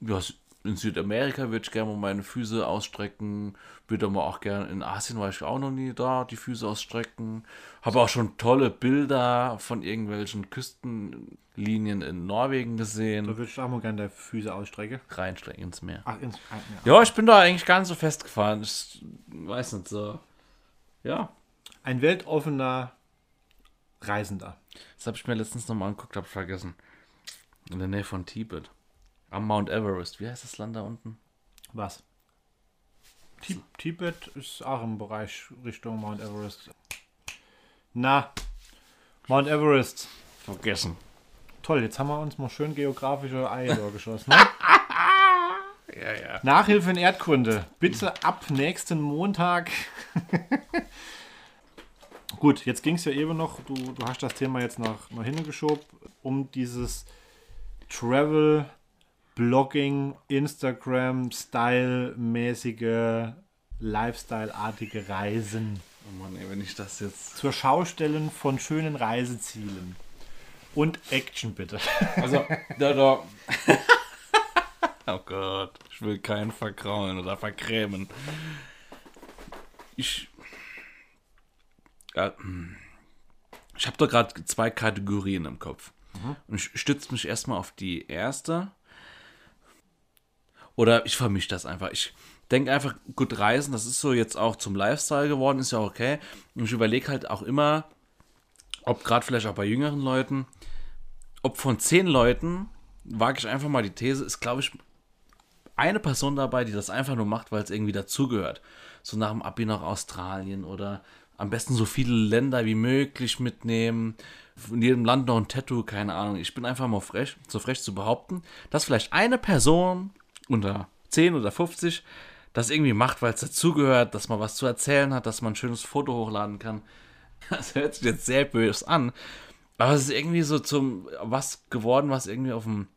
Ja, in Südamerika würde ich gerne mal meine Füße ausstrecken. Würde aber auch gerne. In Asien war ich auch noch nie da, die Füße ausstrecken. Habe auch schon tolle Bilder von irgendwelchen Küstenlinien in Norwegen Da gesehen. würde ich auch mal gerne deine Füße ausstrecken. Reinstrecken ins Meer. Ach, ins, ah, ja. Ich bin da eigentlich gar nicht so festgefahren. Ich weiß nicht so. Ja, Ein weltoffener Reisender. das habe ich mir letztens nochmal angeguckt, habe vergessen. In der Nähe von Tibet. Am Mount Everest. Wie heißt das Land da unten? Was? Ti- Tibet ist auch im Bereich Richtung Mount Everest. Na, Mount Everest. Vergessen. Toll, jetzt haben wir uns mal schön geografische Eier geschossen. Ne? Ja, ja. Nachhilfe in Erdkunde. Bitte ab nächsten Montag. Gut, jetzt ging es ja eben noch, du, du hast das Thema jetzt nach, nach hinten geschoben, um dieses Travel, Blogging, Instagram, Style-mäßige, Lifestyle-artige Reisen Oh Mann, ey, wenn ich das jetzt. zur Schaustellen von schönen Reisezielen. Und Action bitte. Also, da, da. oh Gott, ich will keinen verkraulen oder verkrämen. Ich. Ja, ich habe da gerade zwei Kategorien im Kopf. Und ich stütze mich erstmal auf die erste. Oder ich vermische das einfach. Ich denke einfach, gut, Reisen, das ist so jetzt auch zum Lifestyle geworden, ist ja auch okay. Und ich überlege halt auch immer, ob gerade vielleicht auch bei jüngeren Leuten, ob von zehn Leuten, wage ich einfach mal die These, ist, glaube ich, eine Person dabei, die das einfach nur macht, weil es irgendwie dazugehört. So nach dem Abi nach Australien oder am besten so viele Länder wie möglich mitnehmen. In jedem Land noch ein Tattoo, keine Ahnung. Ich bin einfach mal frech, so frech zu behaupten, dass vielleicht eine Person unter 10 oder 50 das irgendwie macht, weil es dazugehört, dass man was zu erzählen hat, dass man ein schönes Foto hochladen kann. Das hört sich jetzt sehr böse an. Aber es ist irgendwie so zum was geworden, was irgendwie auf dem,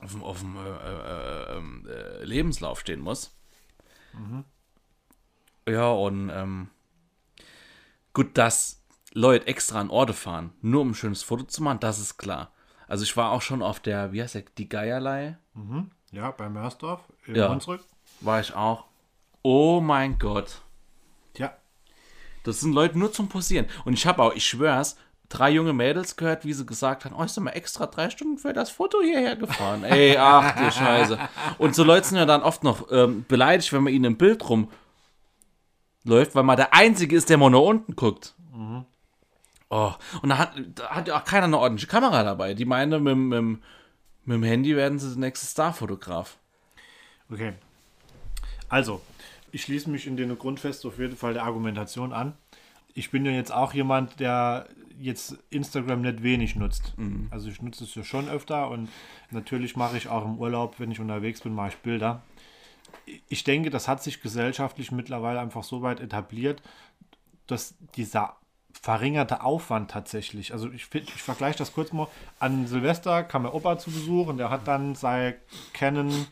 auf dem, auf dem äh, äh, ähm, äh, Lebenslauf stehen muss. Ja, und ähm, gut, dass Leute extra an Orte fahren, nur um ein schönes Foto zu machen, das ist klar. Also ich war auch schon auf der, wie heißt der, die Geierlei, Ja, bei Mörsdorf in Ja. Hunsrück. war ich auch. Oh mein Gott. Ja, Das sind Leute nur zum Posieren. Und ich habe auch, ich schwör's, drei junge Mädels gehört, wie sie gesagt haben, oh, ich bin mal extra drei Stunden für das Foto hierher gefahren. Ey, ach du Scheiße. Und so Leute sind ja dann oft noch ähm, beleidigt, wenn man ihnen im Bild rumläuft, weil man der Einzige ist, der mal nach unten guckt. Oh, und da hat, da hat ja auch keiner eine ordentliche Kamera dabei. Die meinen, mit, mit, mit dem Handy werden sie der nächste Starfotograf. Okay. Also, ich schließe mich in den Grundfest auf jeden Fall der Argumentation an. Ich bin ja jetzt auch jemand, der jetzt Instagram nicht wenig nutzt. Also ich nutze es ja schon öfter und natürlich mache ich auch im Urlaub, wenn ich unterwegs bin, mache ich Bilder. Ich denke, das hat sich gesellschaftlich mittlerweile einfach so weit etabliert, dass dieser verringerte Aufwand tatsächlich. Also ich, ich vergleiche das kurz mal. An Silvester kam mein Opa zu Besuch und der hat dann sein Canon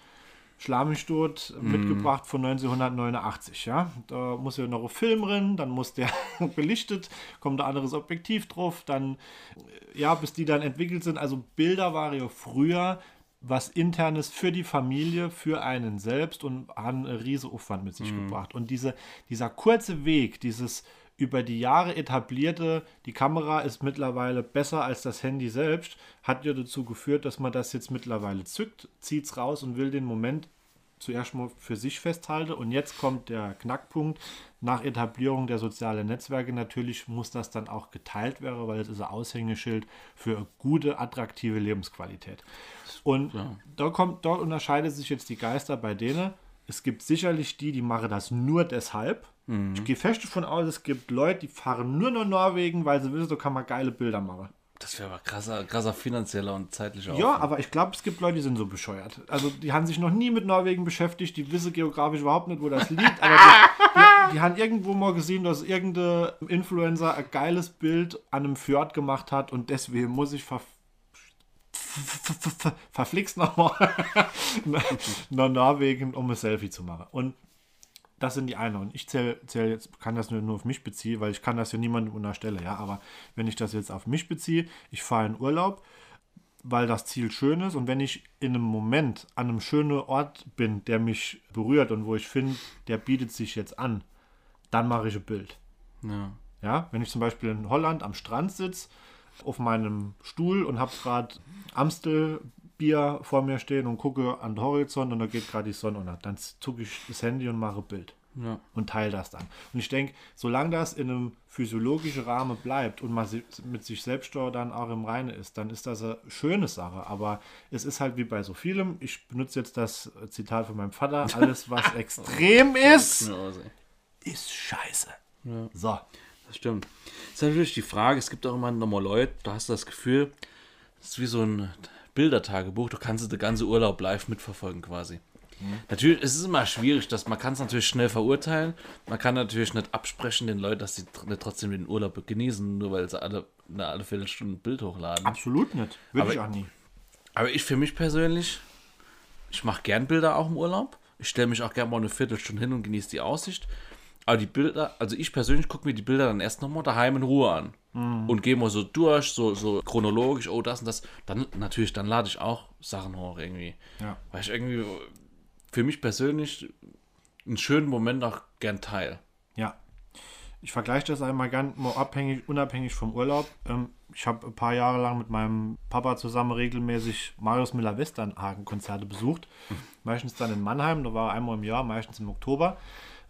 Schlamistot mitgebracht von 1989. Ja? Da muss ja noch ein Film drin, dann muss der belichtet, kommt ein anderes Objektiv drauf, dann, äh, ja, bis die dann entwickelt sind. Also Bilder waren ja früher was internes für die Familie, für einen selbst und haben einen riesen Aufwand mit sich gebracht. Und diese, dieser kurze Weg, dieses über die Jahre etablierte, die Kamera ist mittlerweile besser als das Handy selbst, hat ja dazu geführt, dass man das jetzt mittlerweile zückt, zieht es raus und will den Moment zuerst mal für sich festhalten. Und jetzt kommt der Knackpunkt. Nach Etablierung der sozialen Netzwerke natürlich muss das dann auch geteilt werden, weil es ist ein Aushängeschild für gute, attraktive Lebensqualität. Und da kommt, dort unterscheidet sich jetzt die Geister bei denen. Es gibt sicherlich die, die machen das nur deshalb. Ich gehe fest davon aus, es gibt Leute, die fahren nur nach Norwegen, weil sie wissen, so kann man geile Bilder machen. Das wäre aber krasser, krasser finanzieller und zeitlicher Ja, Aufwand. aber ich glaube, es gibt Leute, die sind so bescheuert. Also die haben sich noch nie mit Norwegen beschäftigt, die wissen geografisch überhaupt nicht, wo das liegt, aber die, die, die haben irgendwo mal gesehen, dass irgendein Influencer ein geiles Bild an einem Fjord gemacht hat und deswegen muss ich ver ver- ver- ver- verflixt nochmal nach Norwegen, um ein Selfie zu machen. Und das sind die eine. Und ich zähle zähl jetzt, kann das nur, nur auf mich beziehen, weil ich kann das ja niemandem unterstellen, ja. Aber wenn ich das jetzt auf mich beziehe, ich fahre in Urlaub, weil das Ziel schön ist und wenn ich in einem Moment an einem schönen Ort bin, der mich berührt und wo ich finde, der bietet sich jetzt an, dann mache ich ein Bild. Ja. Ja, wenn ich zum Beispiel in Holland am Strand sitze, auf meinem Stuhl und habe gerade Amstelbier vor mir stehen und gucke an den Horizont und da geht gerade die Sonne unter, dann zucke ich das Handy und mache Bild Ja. und teile das dann. Und ich denke, solange das in einem physiologischen Rahmen bleibt und man mit sich selbst da dann auch im Reine ist, dann ist das eine schöne Sache. Aber es ist halt wie bei so vielem, ich benutze jetzt das Zitat von meinem Vater, alles was extrem ist, Ja, ist scheiße. So. Das stimmt. ist natürlich die Frage, es gibt auch immer nochmal Leute, da hast du das Gefühl, es ist wie so ein Bildertagebuch, du kannst den ganzen Urlaub live mitverfolgen quasi. Natürlich, es ist immer schwierig, dass man kann es natürlich schnell verurteilen, man kann natürlich nicht absprechen den Leuten, dass sie trotzdem den Urlaub genießen, nur weil sie alle eine alle Viertelstunde ein Bild hochladen. Absolut nicht. Würde Aber- ich auch nie. Aber ich für mich persönlich, ich mache gern Bilder auch im Urlaub. Ich stelle mich auch gern mal eine Viertelstunde hin und genieße die Aussicht. Aber die Bilder, also ich persönlich gucke mir die Bilder dann erst nochmal daheim in Ruhe an. Und gehe mal so durch, so, so chronologisch, oh, das und das. Dann natürlich, dann lade ich auch Sachen hoch irgendwie. Ja. Weil ich irgendwie für mich persönlich einen schönen Moment auch gern teile. Ja. Ich vergleiche das einmal ganz abhängig, unabhängig vom Urlaub. Ähm, ich habe ein paar Jahre lang mit meinem Papa zusammen regelmäßig Marius Müller-Westernhagen-Konzerte besucht. Meistens dann in Mannheim, da war er einmal im Jahr, meistens im Oktober.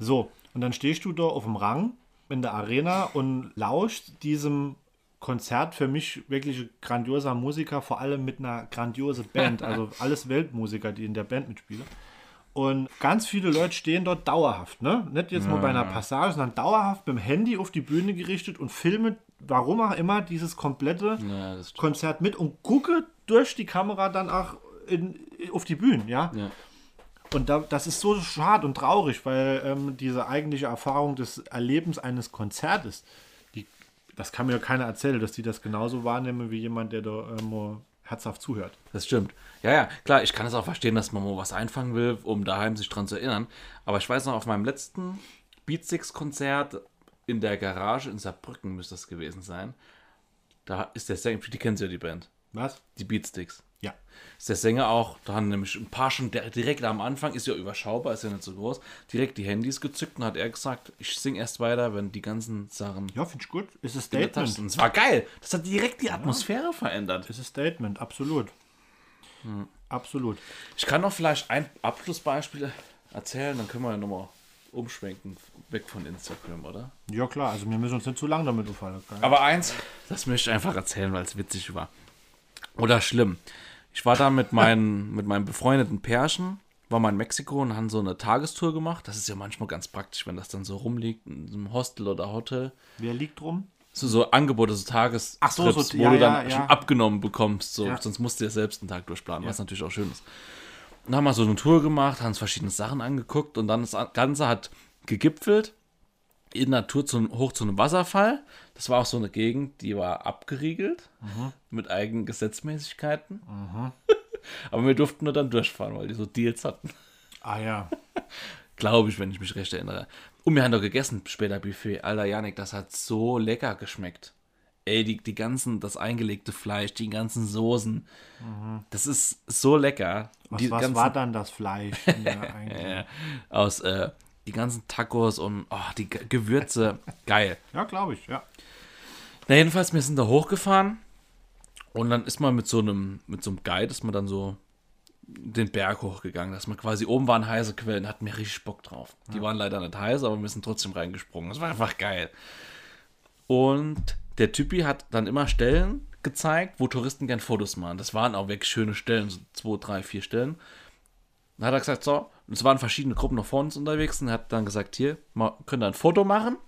So, und dann stehst du da auf dem Rang in der Arena und lauschst diesem Konzert für mich wirklich grandioser Musiker, vor allem mit einer grandiosen Band, also alles Weltmusiker, die in der Band mitspielen. Und ganz viele Leute stehen dort dauerhaft, ne? Nicht jetzt mal bei einer Passage, sondern dauerhaft mit dem Handy auf die Bühne gerichtet und filmen, warum auch immer, dieses komplette Ja. Konzert mit und gucke durch die Kamera dann auch in, auf die Bühnen, ja. Ja. Und da, das ist so schade und traurig, weil ähm, diese eigentliche Erfahrung des Erlebens eines Konzertes, die, das kann mir keiner erzählen, dass die das genauso wahrnehmen wie jemand, der da ähm, herzhaft zuhört. Das stimmt. Ja, ja, klar, ich kann es auch verstehen, dass man mal was einfangen will, um daheim sich dran zu erinnern. Aber ich weiß noch, auf meinem letzten Beatsticks-Konzert in der Garage in Saarbrücken müsste das gewesen sein. Da ist der Sänger, die kennen Sie ja die Band, Was? die Beatsticks. Ja. Ist der Sänger auch, da haben nämlich ein paar schon direkt am Anfang, ist ja überschaubar, ist ja nicht so groß, direkt die Handys gezückt und hat er gesagt, ich sing erst weiter, wenn die ganzen Sachen Ja, finde ich gut. Ist ein Tasche Statement. sind. Es war geil. Das hat direkt die Atmosphäre verändert. Ist ein Statement, absolut. Hm. Absolut. Ich kann noch vielleicht ein Abschlussbeispiel erzählen, dann können wir ja nochmal umschwenken, weg von Instagram, oder? Ja, klar, also wir müssen uns nicht zu lange damit aufhalten. Aber eins, das möchte ich einfach erzählen, weil es witzig war. Oder schlimm. Ich war da mit, meinen, mit meinem befreundeten Pärchen, war mal in Mexiko und haben so eine Tagestour gemacht. Das ist ja manchmal ganz praktisch, wenn das dann so rumliegt in einem Hostel oder Hotel. Wer liegt drum? So, so Angebote, so Tagestrips, Ach so, so- wo ja, du dann ja, schon ja. abgenommen bekommst. So. Sonst musst du ja selbst einen Tag durchplanen, was natürlich auch schön ist. Dann haben wir so eine Tour gemacht, haben uns verschiedene Sachen angeguckt und dann das Ganze hat gegipfelt in der Tour zu, hoch zu einem Wasserfall. Das war auch so eine Gegend, die war abgeriegelt mit eigenen Gesetzmäßigkeiten. Aber wir durften nur dann durchfahren, weil die so Deals hatten. Ah ja. Glaube ich, wenn ich mich recht erinnere. Und wir haben doch gegessen später Buffet. Alter, Janik, das hat so lecker geschmeckt. Ey, die, die ganzen, das eingelegte Fleisch, die ganzen Soßen. Das ist so lecker. Was, die was ganzen, war dann das Fleisch? Ja, aus äh, die ganzen Tacos und oh, die Ge- Gewürze. Geil. ja glaube ich, ja. Na, jedenfalls, wir sind da hochgefahren und dann ist man mit so einem, mit so einem Guide, ist man dann so den Berg hochgegangen, dass man quasi oben waren heiße Quellen, hatten wir richtig Bock drauf. Die waren leider nicht heiß, aber wir sind trotzdem reingesprungen. Das war einfach geil. Und der Typi hat dann immer Stellen gezeigt, wo Touristen gern Fotos machen. Das waren auch wirklich schöne Stellen, so zwei, drei, vier Stellen. Dann hat er gesagt, so, und es waren verschiedene Gruppen noch vor uns unterwegs und hat dann gesagt, hier, mal, könnt ihr ein Foto machen?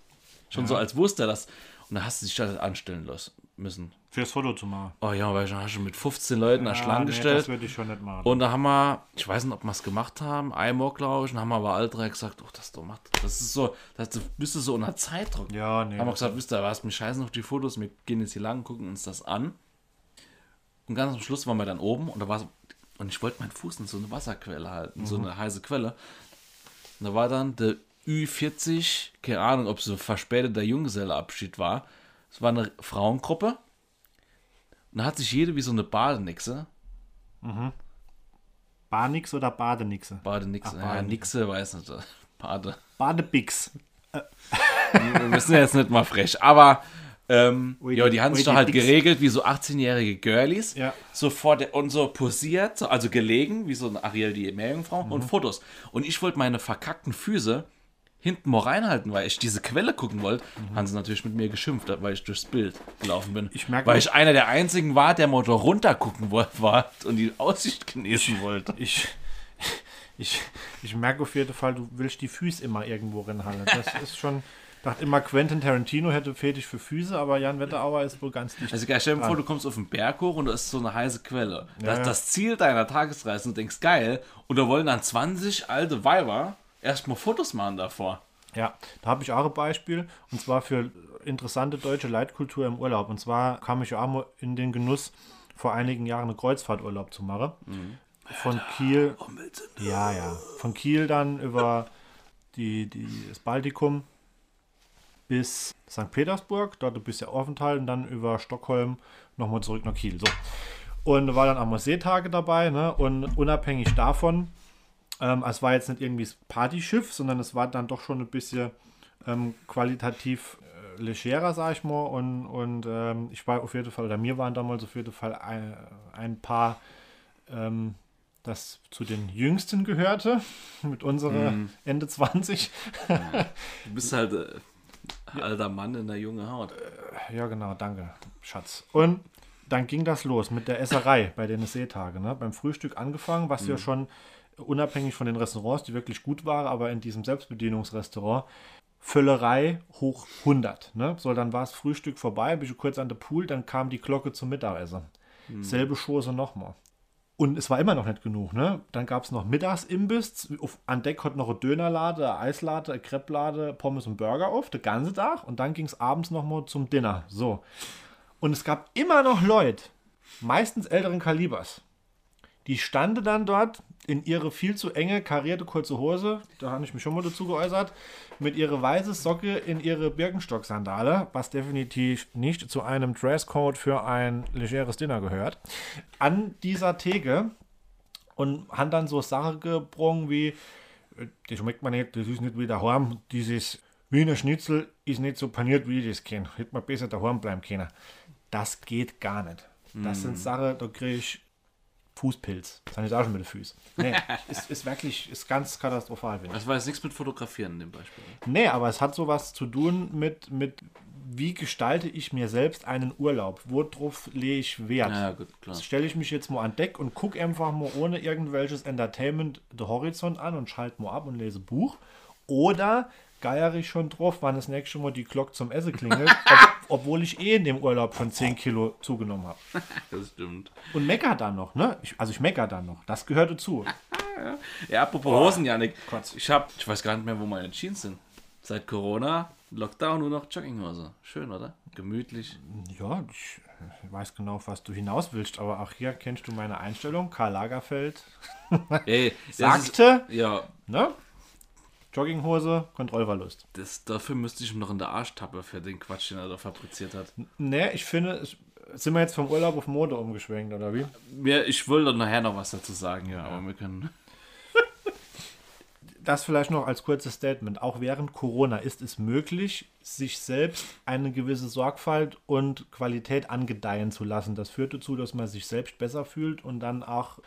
Schon so, als wusste er das. Und dann hast du dich da anstellen lassen müssen. Fürs Foto zu machen. Oh ja, weil ich habe schon mit 15 Leuten da Schlange nee, gestellt. Das würde ich schon nicht machen. Und da haben wir, ich weiß nicht, ob wir es gemacht haben, einmal, glaube ich, und haben wir aber alle drei gesagt, oh, das doch macht, das ist so, das bist du so unter Zeitdruck. ja, nee. Haben wir gesagt, wisst ihr was, mir scheißen auf die Fotos, wir gehen jetzt hier lang, gucken uns das an. Und ganz am Schluss waren wir dann oben und da war und ich wollte meinen Fuß in so eine Wasserquelle halten, so eine heiße Quelle. Und da war dann der Ü40, keine Ahnung, ob es so verspäteter Junggeselleabschied war. Es war eine Frauengruppe. Und da hat sich jede wie so eine Badenixe, Barnix oder Badenixe? Badenixe, Ach, ja. Nixe, weiß nicht, Bade. Badebix. Wir sind jetzt nicht mal frech, aber ähm, Ui, ja, die haben sich doch halt Dicks. geregelt wie so 18-jährige Girlies. Ja. So vor der, und so posiert, so, also gelegen, wie so eine Ariel die Meerjungfrau Mhm. und Fotos. Und ich wollte meine verkackten Füße hinten mal reinhalten, weil ich diese Quelle gucken wollte. Haben sie natürlich mit mir geschimpft, weil ich durchs Bild gelaufen bin. Mhm. Ich merk weil ich einer der einzigen war, der mal da runtergucken wo- war und die Aussicht genießen wollte. Ich, ich, ich merke auf jeden Fall, du willst die Füße immer irgendwo reinhalten. Das ist schon. Ich dachte immer, Quentin Tarantino hätte Fetisch für Füße, aber Jan Wetterauer ist wohl ganz dicht. Also geil, stell dir vor, du kommst auf den Berg hoch und da ist so eine heiße Quelle. Das, ja. das Ziel deiner Tagesreise und du denkst, geil. Und da wollen dann 20 alte Weiber erstmal Fotos machen davor. Ja, da habe ich auch ein Beispiel und zwar für interessante deutsche Leitkultur im Urlaub. Und zwar kam ich auch mal in den Genuss, vor einigen Jahren einen Kreuzfahrturlaub zu machen. Von Kiel, ja, ja, von Kiel dann über die, die, das Baltikum bis St. Petersburg, dort ein bisschen Aufenthalt und dann über Stockholm nochmal zurück nach Kiel. So. Und war dann auch mal Seetage dabei, ne? Und unabhängig davon, ähm, es war jetzt nicht irgendwie das Partyschiff, sondern es war dann doch schon ein bisschen ähm, qualitativ äh, legerer, sag ich mal. Und, und ähm, ich war auf jeden Fall, oder mir waren damals auf jeden Fall ein, ein paar, ähm, das zu den Jüngsten gehörte, mit unserer Ende 20. Du bist halt äh, alter Mann in der jungen Haut. Ja, genau, danke, Schatz. Und dann ging das los mit der Esserei bei den Seetagen. Ne? Beim Frühstück angefangen, was ja schon unabhängig von den Restaurants, die wirklich gut waren, aber in diesem Selbstbedienungsrestaurant, Völlerei hoch 100. Ne? So, dann war das Frühstück vorbei, bin ich kurz an der Pool, dann kam die Glocke zum Mittagessen. Selbe Chose nochmal. Und es war immer noch nicht genug, ne? Dann gab es noch Mittagsimbiss. Auf, an Deck hat noch eine Dönerlade, eine Eislade, eine Crepelade, Pommes und Burger auf, den ganzen Tag. Und dann ging es abends nochmal zum Dinner. So. Und es gab immer noch Leute, meistens älteren Kalibers, die standen dann dort in ihre viel zu enge karierte kurze Hose, da habe ich mich schon mal dazu geäußert, mit ihrer weiße Socke in ihre Birkenstock-Sandale, was definitiv nicht zu einem Dresscode für ein legeres Dinner gehört, an dieser Theke und haben dann so Sachen gebrungen wie, äh, das schmeckt man nicht, das ist nicht wie daheim, dieses Wiener Schnitzel ist nicht so paniert, wie ich das kenne. Hätte man besser daheim bleiben können. Das geht gar nicht. Das sind Sachen, da kriege ich Fußpilz. Schon mit den Füßen. Nee, ist, ist wirklich, ist ganz katastrophal, finde ich. Das war jetzt nichts mit Fotografieren in dem Beispiel. Nee, aber es hat sowas zu tun mit, mit wie gestalte ich mir selbst einen Urlaub? Worauf lege ich Wert? Ja, gut, klar. Stelle ich mich jetzt mal an Deck und gucke einfach mal ohne irgendwelches Entertainment den Horizont an und schalte mal ab und lese Buch. Oder geiere ich schon drauf, wann das nächste Mal die Glocke zum Essen klingelt, ob, obwohl ich eh in dem Urlaub schon 10 Kilo zugenommen habe. Das stimmt. Und mecker dann noch, ne? Ich, also ich mecker dann noch. Das gehört dazu. Ja, apropos Hosen, Janik. Gott. Ich hab, ich weiß gar nicht mehr, wo meine Jeans sind. Seit Corona, Lockdown nur noch Jogginghose. Schön, oder? Gemütlich. Ja, ich weiß genau, auf was du hinaus willst, aber auch hier kennst du meine Einstellung. Karl Lagerfeld Ey, sagte, Ist, ja, ne? Jogginghose, Kontrollverlust. das, dafür müsste ich ihm noch in der Arschtappe für den Quatsch, den er da fabriziert hat. Ne, ich finde, sind wir jetzt vom Urlaub auf Mode umgeschwenkt, oder wie? Mir, ich wollte nachher noch was dazu sagen, ja, aber wir können. Das vielleicht noch als kurzes Statement. Auch während Corona ist es möglich, sich selbst eine gewisse Sorgfalt und Qualität angedeihen zu lassen. Das führt dazu, dass man sich selbst besser fühlt und dann auch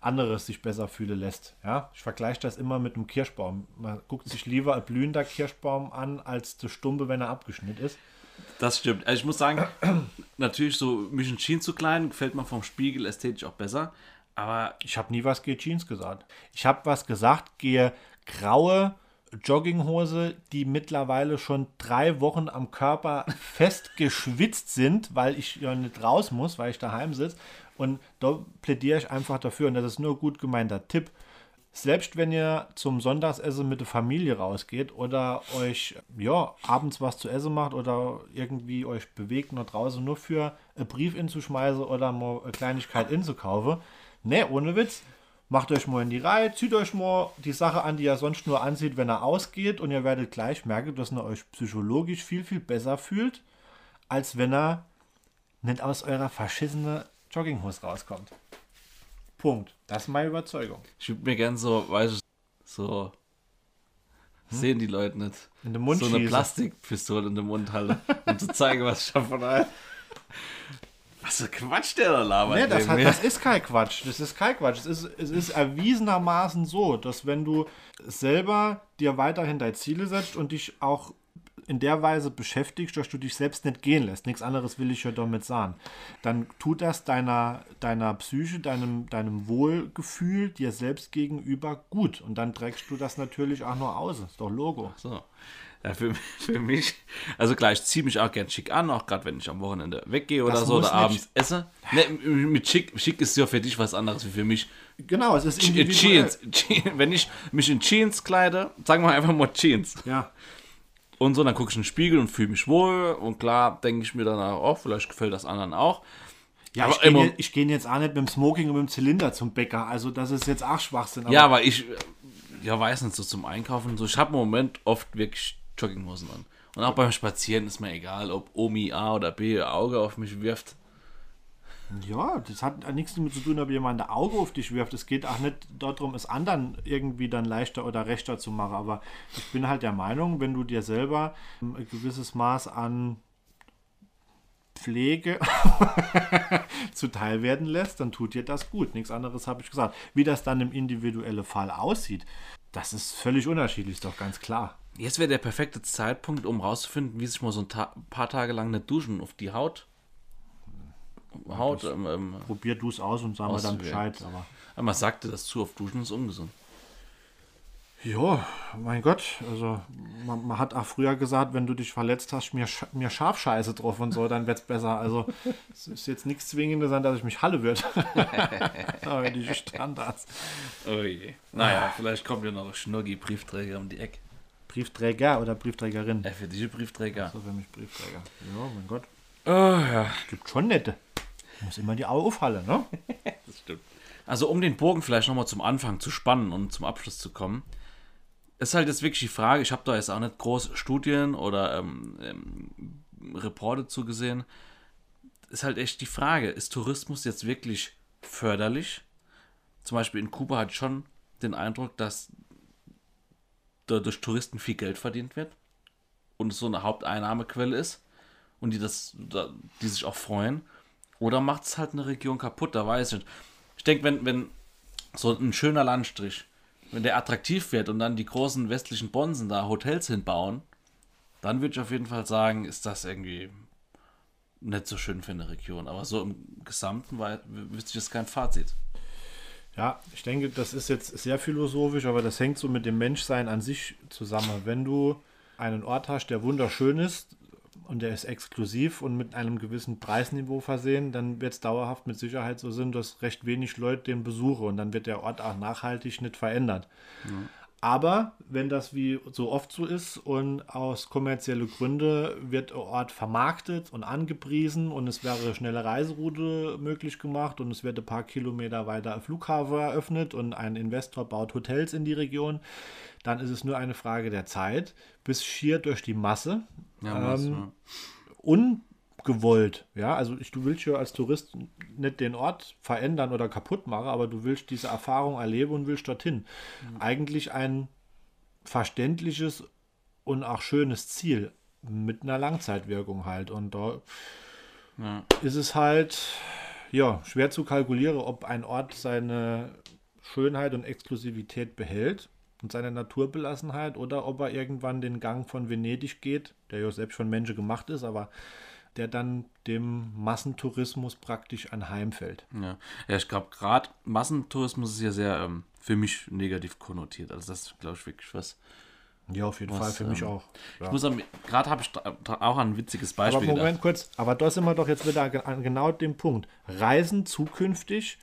anderes sich besser fühlen lässt. Ja? Ich vergleiche das immer mit einem Kirschbaum. Man guckt sich lieber ein blühender Kirschbaum an, als der Stumpe, wenn er abgeschnitten ist. Das stimmt. Also ich muss sagen, natürlich so Mission Jeans zu klein, gefällt mir vom Spiegel ästhetisch auch besser. Aber Ich habe nie was gegen Jeans gesagt. Ich habe was gesagt, gehe graue Jogginghose, die mittlerweile schon drei Wochen am Körper fest geschwitzt sind, weil ich ja nicht raus muss, weil ich daheim sitze. Und da plädiere ich einfach dafür. Und das ist nur gut gemeinter Tipp. Selbst wenn ihr zum Sonntagsessen mit der Familie rausgeht oder euch ja abends was zu essen macht oder irgendwie euch bewegt nach draußen nur für einen Brief inzuschmeißen oder mal eine Kleinigkeit inzukaufen, ne, ohne Witz, macht euch mal in die Reihe, zieht euch mal die Sache an, die ihr sonst nur anzieht, wenn er ausgeht und ihr werdet gleich merken, dass ihr euch psychologisch viel, viel besser fühlt, als wenn er nicht aus eurer verschissenen Jogginghose rauskommt. Punkt. Das ist meine Überzeugung. ich würde mir gern so, weißt du, so sehen die Leute nicht. In den Mund so eine schießen. Plastikpistole in den Mund halte, um zu zeigen, was ich davon halte. Was für Quatsch der da labert. Nee, das, hat, das ist kein Quatsch. Das ist kein Quatsch. Es ist, es ist erwiesenermaßen so, dass wenn du selber dir weiterhin deine Ziele setzt und dich auch in der Weise beschäftigst, dass du dich selbst nicht gehen lässt, nichts anderes will ich ja damit sagen, dann tut das deiner, deiner Psyche, deinem, deinem Wohlgefühl dir selbst gegenüber gut. Und dann trägst du das natürlich auch nur aus. Ist doch Logo. So. Ja, für, für mich, also klar, ich ziehe mich auch gern schick an, auch gerade wenn ich am Wochenende weggehe oder Das so oder abends esse. Ne, mit schick, schick ist ja für dich was anderes wie für mich. Genau, es ist. Jeans, Je- wenn ich mich in Jeans kleide, sagen wir einfach mal Jeans. Ja. Und so, dann gucke ich in den Spiegel und fühle mich wohl. Und klar, denke ich mir danach auch, vielleicht gefällt das anderen auch. Ja, Aber ich gehe ich jetzt auch nicht mit dem Smoking und mit dem Zylinder zum Bäcker. Also das ist jetzt auch Schwachsinn. aber- Ja, aber ich, ja, weiß nicht, so zum Einkaufen so. Ich habe im Moment oft wirklich Jogginghosen an. Und auch beim Spazieren ist mir egal, ob Omi A oder B ihr Auge auf mich wirft. Ja, das hat nichts damit zu tun, ob jemand ein Auge auf dich wirft. Es geht auch nicht darum, es anderen irgendwie dann leichter oder rechter zu machen. Aber ich bin halt der Meinung, wenn du dir selber ein gewisses Maß an Pflege zuteil werden lässt, dann tut dir das gut. Nichts anderes habe ich gesagt. Wie das dann im individuellen Fall aussieht, das ist völlig unterschiedlich, ist doch ganz klar. Jetzt wäre der perfekte Zeitpunkt, um rauszufinden, wie sich mal so ein Ta paar Tage lang nicht duschen auf die Haut. Haut, ähm, ähm, Probier du es aus und sag mir dann. Bescheid. Aber aber man sagte das zu, auf Duschen ist ungesund. Ja, mein Gott, also man, man hat auch früher gesagt, wenn du dich verletzt hast, mir, mir Schafscheiße drauf und so, dann wird's besser. Also es ist jetzt nichts Zwingendes an, dass ich mich halle wird. Aber die Standards. Oh je. Naja, vielleicht kommt ja noch ein Schnurgi-Briefträger um die Ecke. Briefträger oder Briefträgerin? Äh, für diese Briefträger. So für mich Briefträger. Ja, mein Gott. Oh ja. Gibt schon nette. Muss immer die Augen aufhallen, ne? Das stimmt. Also um den Bogen vielleicht nochmal zum Anfang zu spannen und zum Abschluss zu kommen, ist halt jetzt wirklich die Frage, ich habe da jetzt auch nicht groß Studien oder ähm, ähm, Reporte zugesehen, ist halt echt die Frage, ist Tourismus jetzt wirklich förderlich? Zum Beispiel in Kuba hat schon den Eindruck, dass da durch Touristen viel Geld verdient wird und es so eine Haupteinnahmequelle ist und die, das, da, die sich auch freuen. Oder macht es halt eine Region kaputt, da weiß ich nicht. Ich denke, wenn, wenn so ein schöner Landstrich, wenn der attraktiv wird und dann die großen westlichen Bonsen da Hotels hinbauen, dann würde ich auf jeden Fall sagen, ist das irgendwie nicht so schön für eine Region. Aber so im Gesamten wei- wüsste ich jetzt kein Fazit. Ja, ich denke, das ist jetzt sehr philosophisch, aber das hängt so mit dem Menschsein an sich zusammen. Wenn du einen Ort hast, der wunderschön ist und der ist exklusiv und mit einem gewissen Preisniveau versehen, dann wird es dauerhaft mit Sicherheit so sein, dass recht wenig Leute den besuchen und dann wird der Ort auch nachhaltig nicht verändert. Aber wenn das wie so oft so ist und aus kommerzielle Gründe wird der Ort vermarktet und angepriesen und es wäre schnelle Reiseroute möglich gemacht und es wird ein paar Kilometer weiter ein Flughafen eröffnet und ein Investor baut Hotels in die Region, dann ist es nur eine Frage der Zeit, bis schier durch die Masse Ja, ähm, ja. Ungewollt, ja, also ich, du willst ja als Tourist nicht den Ort verändern oder kaputt machen, aber du willst diese Erfahrung erleben und willst dorthin. Eigentlich ein verständliches und auch schönes Ziel mit einer Langzeitwirkung halt und da Ja. ist es halt ja schwer zu kalkulieren, ob ein Ort seine Schönheit und Exklusivität behält und seine Naturbelassenheit oder ob er irgendwann den Gang von Venedig geht, der ja selbst von Menschen gemacht ist, aber der dann dem Massentourismus praktisch anheimfällt. Ja, ja ich glaube, gerade Massentourismus ist ja sehr ähm, für mich negativ konnotiert. Also das glaube ich, wirklich was. Ja, auf jeden Was, Fall für mich ähm, auch. Ich Ja. muss gerade habe ich auch ein witziges Aber Beispiel Moment gedacht. kurz, aber da sind wir doch jetzt wieder an genau dem Punkt. Reisen zukünftig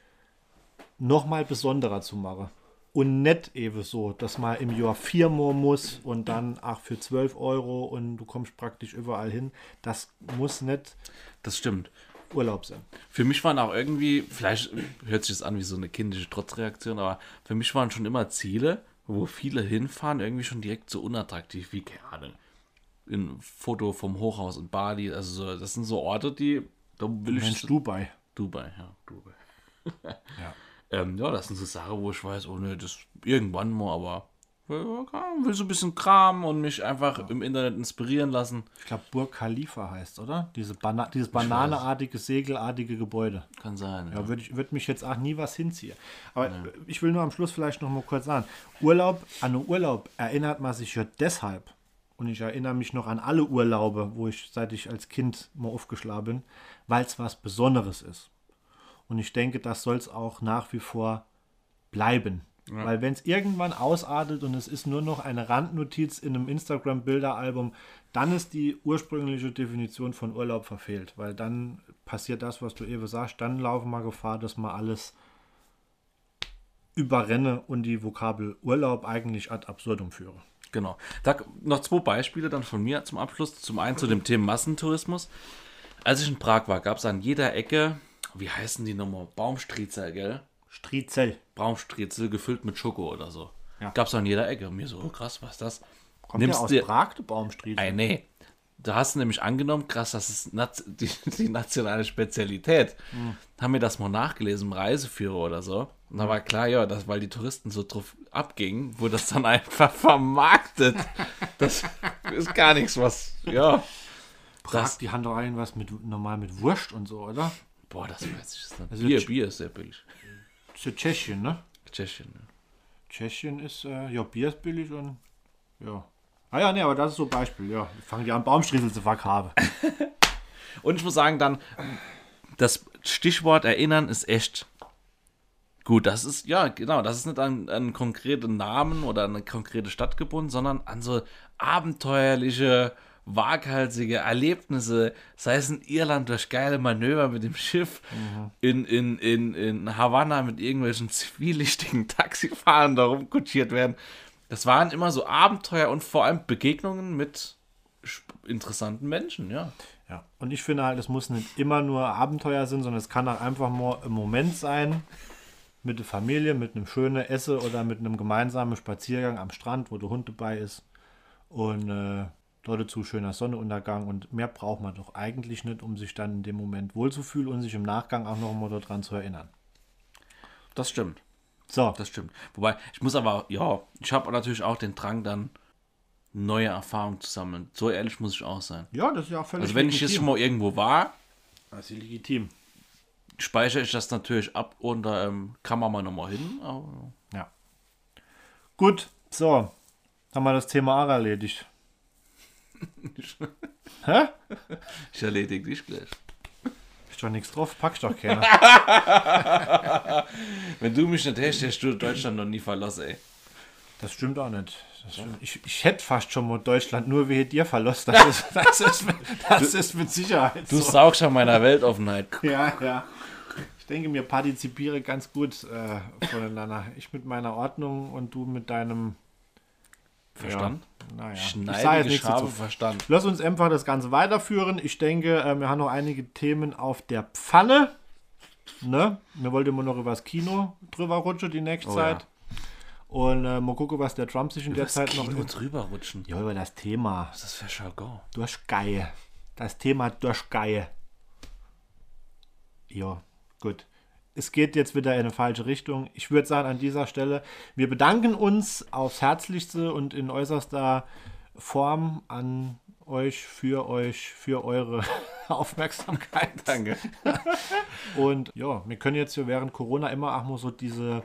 nochmal besonderer zu machen. Und nicht eben so, dass man im Jahr viermal muss und dann ach für 12 Euro und du kommst praktisch überall hin. Das muss nicht Das stimmt. Urlaub sein. Für mich waren auch irgendwie, vielleicht hört sich das an wie so eine kindische Trotzreaktion, aber für mich waren schon immer Ziele, wo viele hinfahren, irgendwie schon direkt so unattraktiv wie, keine Ahnung, ein Foto vom Hochhaus in Bali. Also so, das sind so Orte, die, da will ich... Mensch, Dubai. Dubai, ja, Dubai. Ja. Ähm, ja, das sind so Sachen, wo ich weiß, oh ne, das irgendwann mal, aber ja, will so ein bisschen Kram und mich einfach im Internet inspirieren lassen. Ich glaube, Burj Khalifa heißt, oder? Diese Bana dieses bananeartige, segelartige Gebäude. Kann sein. Ja, würde ich, würd mich jetzt auch nie was hinziehen. Aber ich will nur am Schluss vielleicht noch mal kurz sagen. Urlaub, an einen Urlaub erinnert man sich ja deshalb. Und ich erinnere mich noch an alle Urlaube, wo ich, seit ich als Kind mal aufgeschlagen bin, weil es was Besonderes ist. Und ich denke, das soll es auch nach wie vor bleiben. Weil wenn es irgendwann ausartet und es ist nur noch eine Randnotiz in einem Instagram-Bilderalbum, dann ist die ursprüngliche Definition von Urlaub verfehlt. Weil dann passiert das, was du eben sagst, dann laufen wir Gefahr, dass man alles überrenne und die Vokabel Urlaub eigentlich ad absurdum führe. Genau. Da noch zwei Beispiele dann von mir zum Abschluss. Zum einen zu dem Thema Massentourismus. Als ich in Prag war, gab es an jeder Ecke, wie heißen die nochmal? Baumstriezel, gell? Striezel. Baumstriezel gefüllt mit Schoko oder so. Ja. Gab es an jeder Ecke. Und mir so, oh, krass, was ist das? Kommt der aus dir, Prag, der Baumstriezel? Ey, nee. Da hast du nämlich angenommen, krass, das ist die, die nationale Spezialität. Haben wir das mal nachgelesen im Reiseführer oder so. Und da war klar, ja, dass, weil die Touristen so drauf abgingen, wurde das dann einfach vermarktet. Das ist gar nichts, was, ja. Prag, Das, die haben doch irgendwas mit, normal mit Wurst und so, oder? Boah, das weiß ich jetzt nicht. Also Bier, Tsch- Bier ist sehr billig. Ja Tschechien, ne? Tschechien. Ja. Tschechien ist, äh, ja, Bier ist billig und, ja. Ah ja, nee, aber das ist so ein Beispiel, ja. Fangen die an, Baumstriezel zu verkaufen. Und ich muss sagen, dann, das Stichwort erinnern ist echt gut. Das ist, ja, genau, das ist nicht an, an konkrete Namen oder an eine konkrete Stadt gebunden, sondern an so abenteuerliche, waghalsige Erlebnisse, sei es in Irland durch geile Manöver mit dem Schiff, in, in, in, in Havanna mit irgendwelchen zivilichtigen Taxifahrern da rumkutschiert werden. Das waren immer so Abenteuer und vor allem Begegnungen mit interessanten Menschen, ja. Ja, und ich finde halt, es muss nicht immer nur Abenteuer sein, sondern es kann auch einfach mal ein Moment sein mit der Familie, mit einem schönen Essen oder mit einem gemeinsamen Spaziergang am Strand, wo der Hund dabei ist. Und äh, dort dazu schöner Sonnenuntergang. Und mehr braucht man doch eigentlich nicht, um sich dann in dem Moment wohlzufühlen und sich im Nachgang auch noch mal daran zu erinnern. Das stimmt. So, Das stimmt. Wobei, ich muss aber, ja, ich habe natürlich auch den Drang, dann neue Erfahrungen zu sammeln. So ehrlich muss ich auch sein. ja, das ist ja auch völlig Also wenn ich jetzt schon mal irgendwo war, Das ist legitim. speichere ich das natürlich ab und da ähm, kann man mal nochmal hin. Aber Ja. Gut, so. Haben wir das Thema auch erledigt. Hä? ich erledige dich gleich. Ist doch nichts drauf, packst doch keiner. Wenn du mich nicht hast, hast du Deutschland noch nie verlassen, ey. Das stimmt auch nicht. Stimmt. Ich, ich hätte fast schon mal Deutschland nur wie dir verlost. Das ist, das ist, mit, das ist mit Sicherheit Du so. saugst an meiner Weltoffenheit. Ja, ja. Ich denke, wir partizipieren ganz gut äh, voneinander. Ich mit meiner Ordnung und du mit deinem Verstand? Naja, ich sage jetzt Schneidige nichts Schabe, dazu. Verstand. Lass uns einfach das Ganze weiterführen. Ich denke, äh, wir haben noch einige Themen auf der Pfanne. Ne? Wir wollten immer noch über das Kino drüber rutschen die nächste Oh, Zeit. Und äh, mal gucken, was der Trump sich in der Das Zeit noch. Kino drüber rutschen. Ja, über das Thema. Was ist das für Jargon? Durchgeie. Das Thema Durchgeie. Ja, gut. Es geht jetzt wieder in eine falsche Richtung. Ich würde sagen, an dieser Stelle, wir bedanken uns aufs Herzlichste und in äußerster Form an euch, für euch, für eure Aufmerksamkeit. Danke. Und ja, wir können jetzt hier während Corona immer auch mal so diese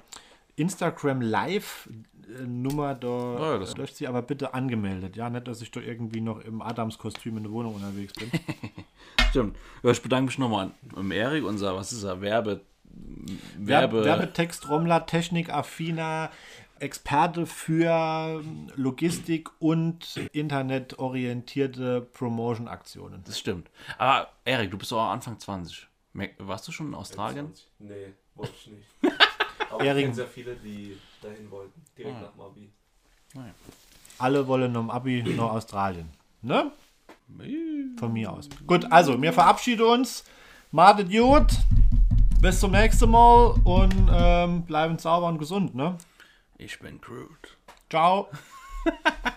Instagram Live-Nummer da Ja, das- durchziehen, aber bitte angemeldet. Ja, nicht, dass ich da irgendwie noch im Adams-Kostüm in der Wohnung unterwegs bin. Stimmt. Ja, ich bedanke mich nochmal an Erik, unser, was ist er, Werbe... Werbe Werbe... Werbetext, Trommler, Technikaffiner, Experte für Logistik und internetorientierte Promotion-Aktionen. Das stimmt. Aber Erik, du bist auch Anfang 20. Mer- Warst du schon in Australien? Nee, wollte ich nicht. Aber Erik- ich kenne sehr viele, die dahin wollten. Direkt Ah. nach dem Abi. Alle wollen noch im Abi nach Australien. Ne? Von mir aus. Gut, also, wir verabschieden uns. Madet gut. Bis zum nächsten Mal und ähm, bleiben sauber und gesund, ne? Ich bin Groot. Ciao.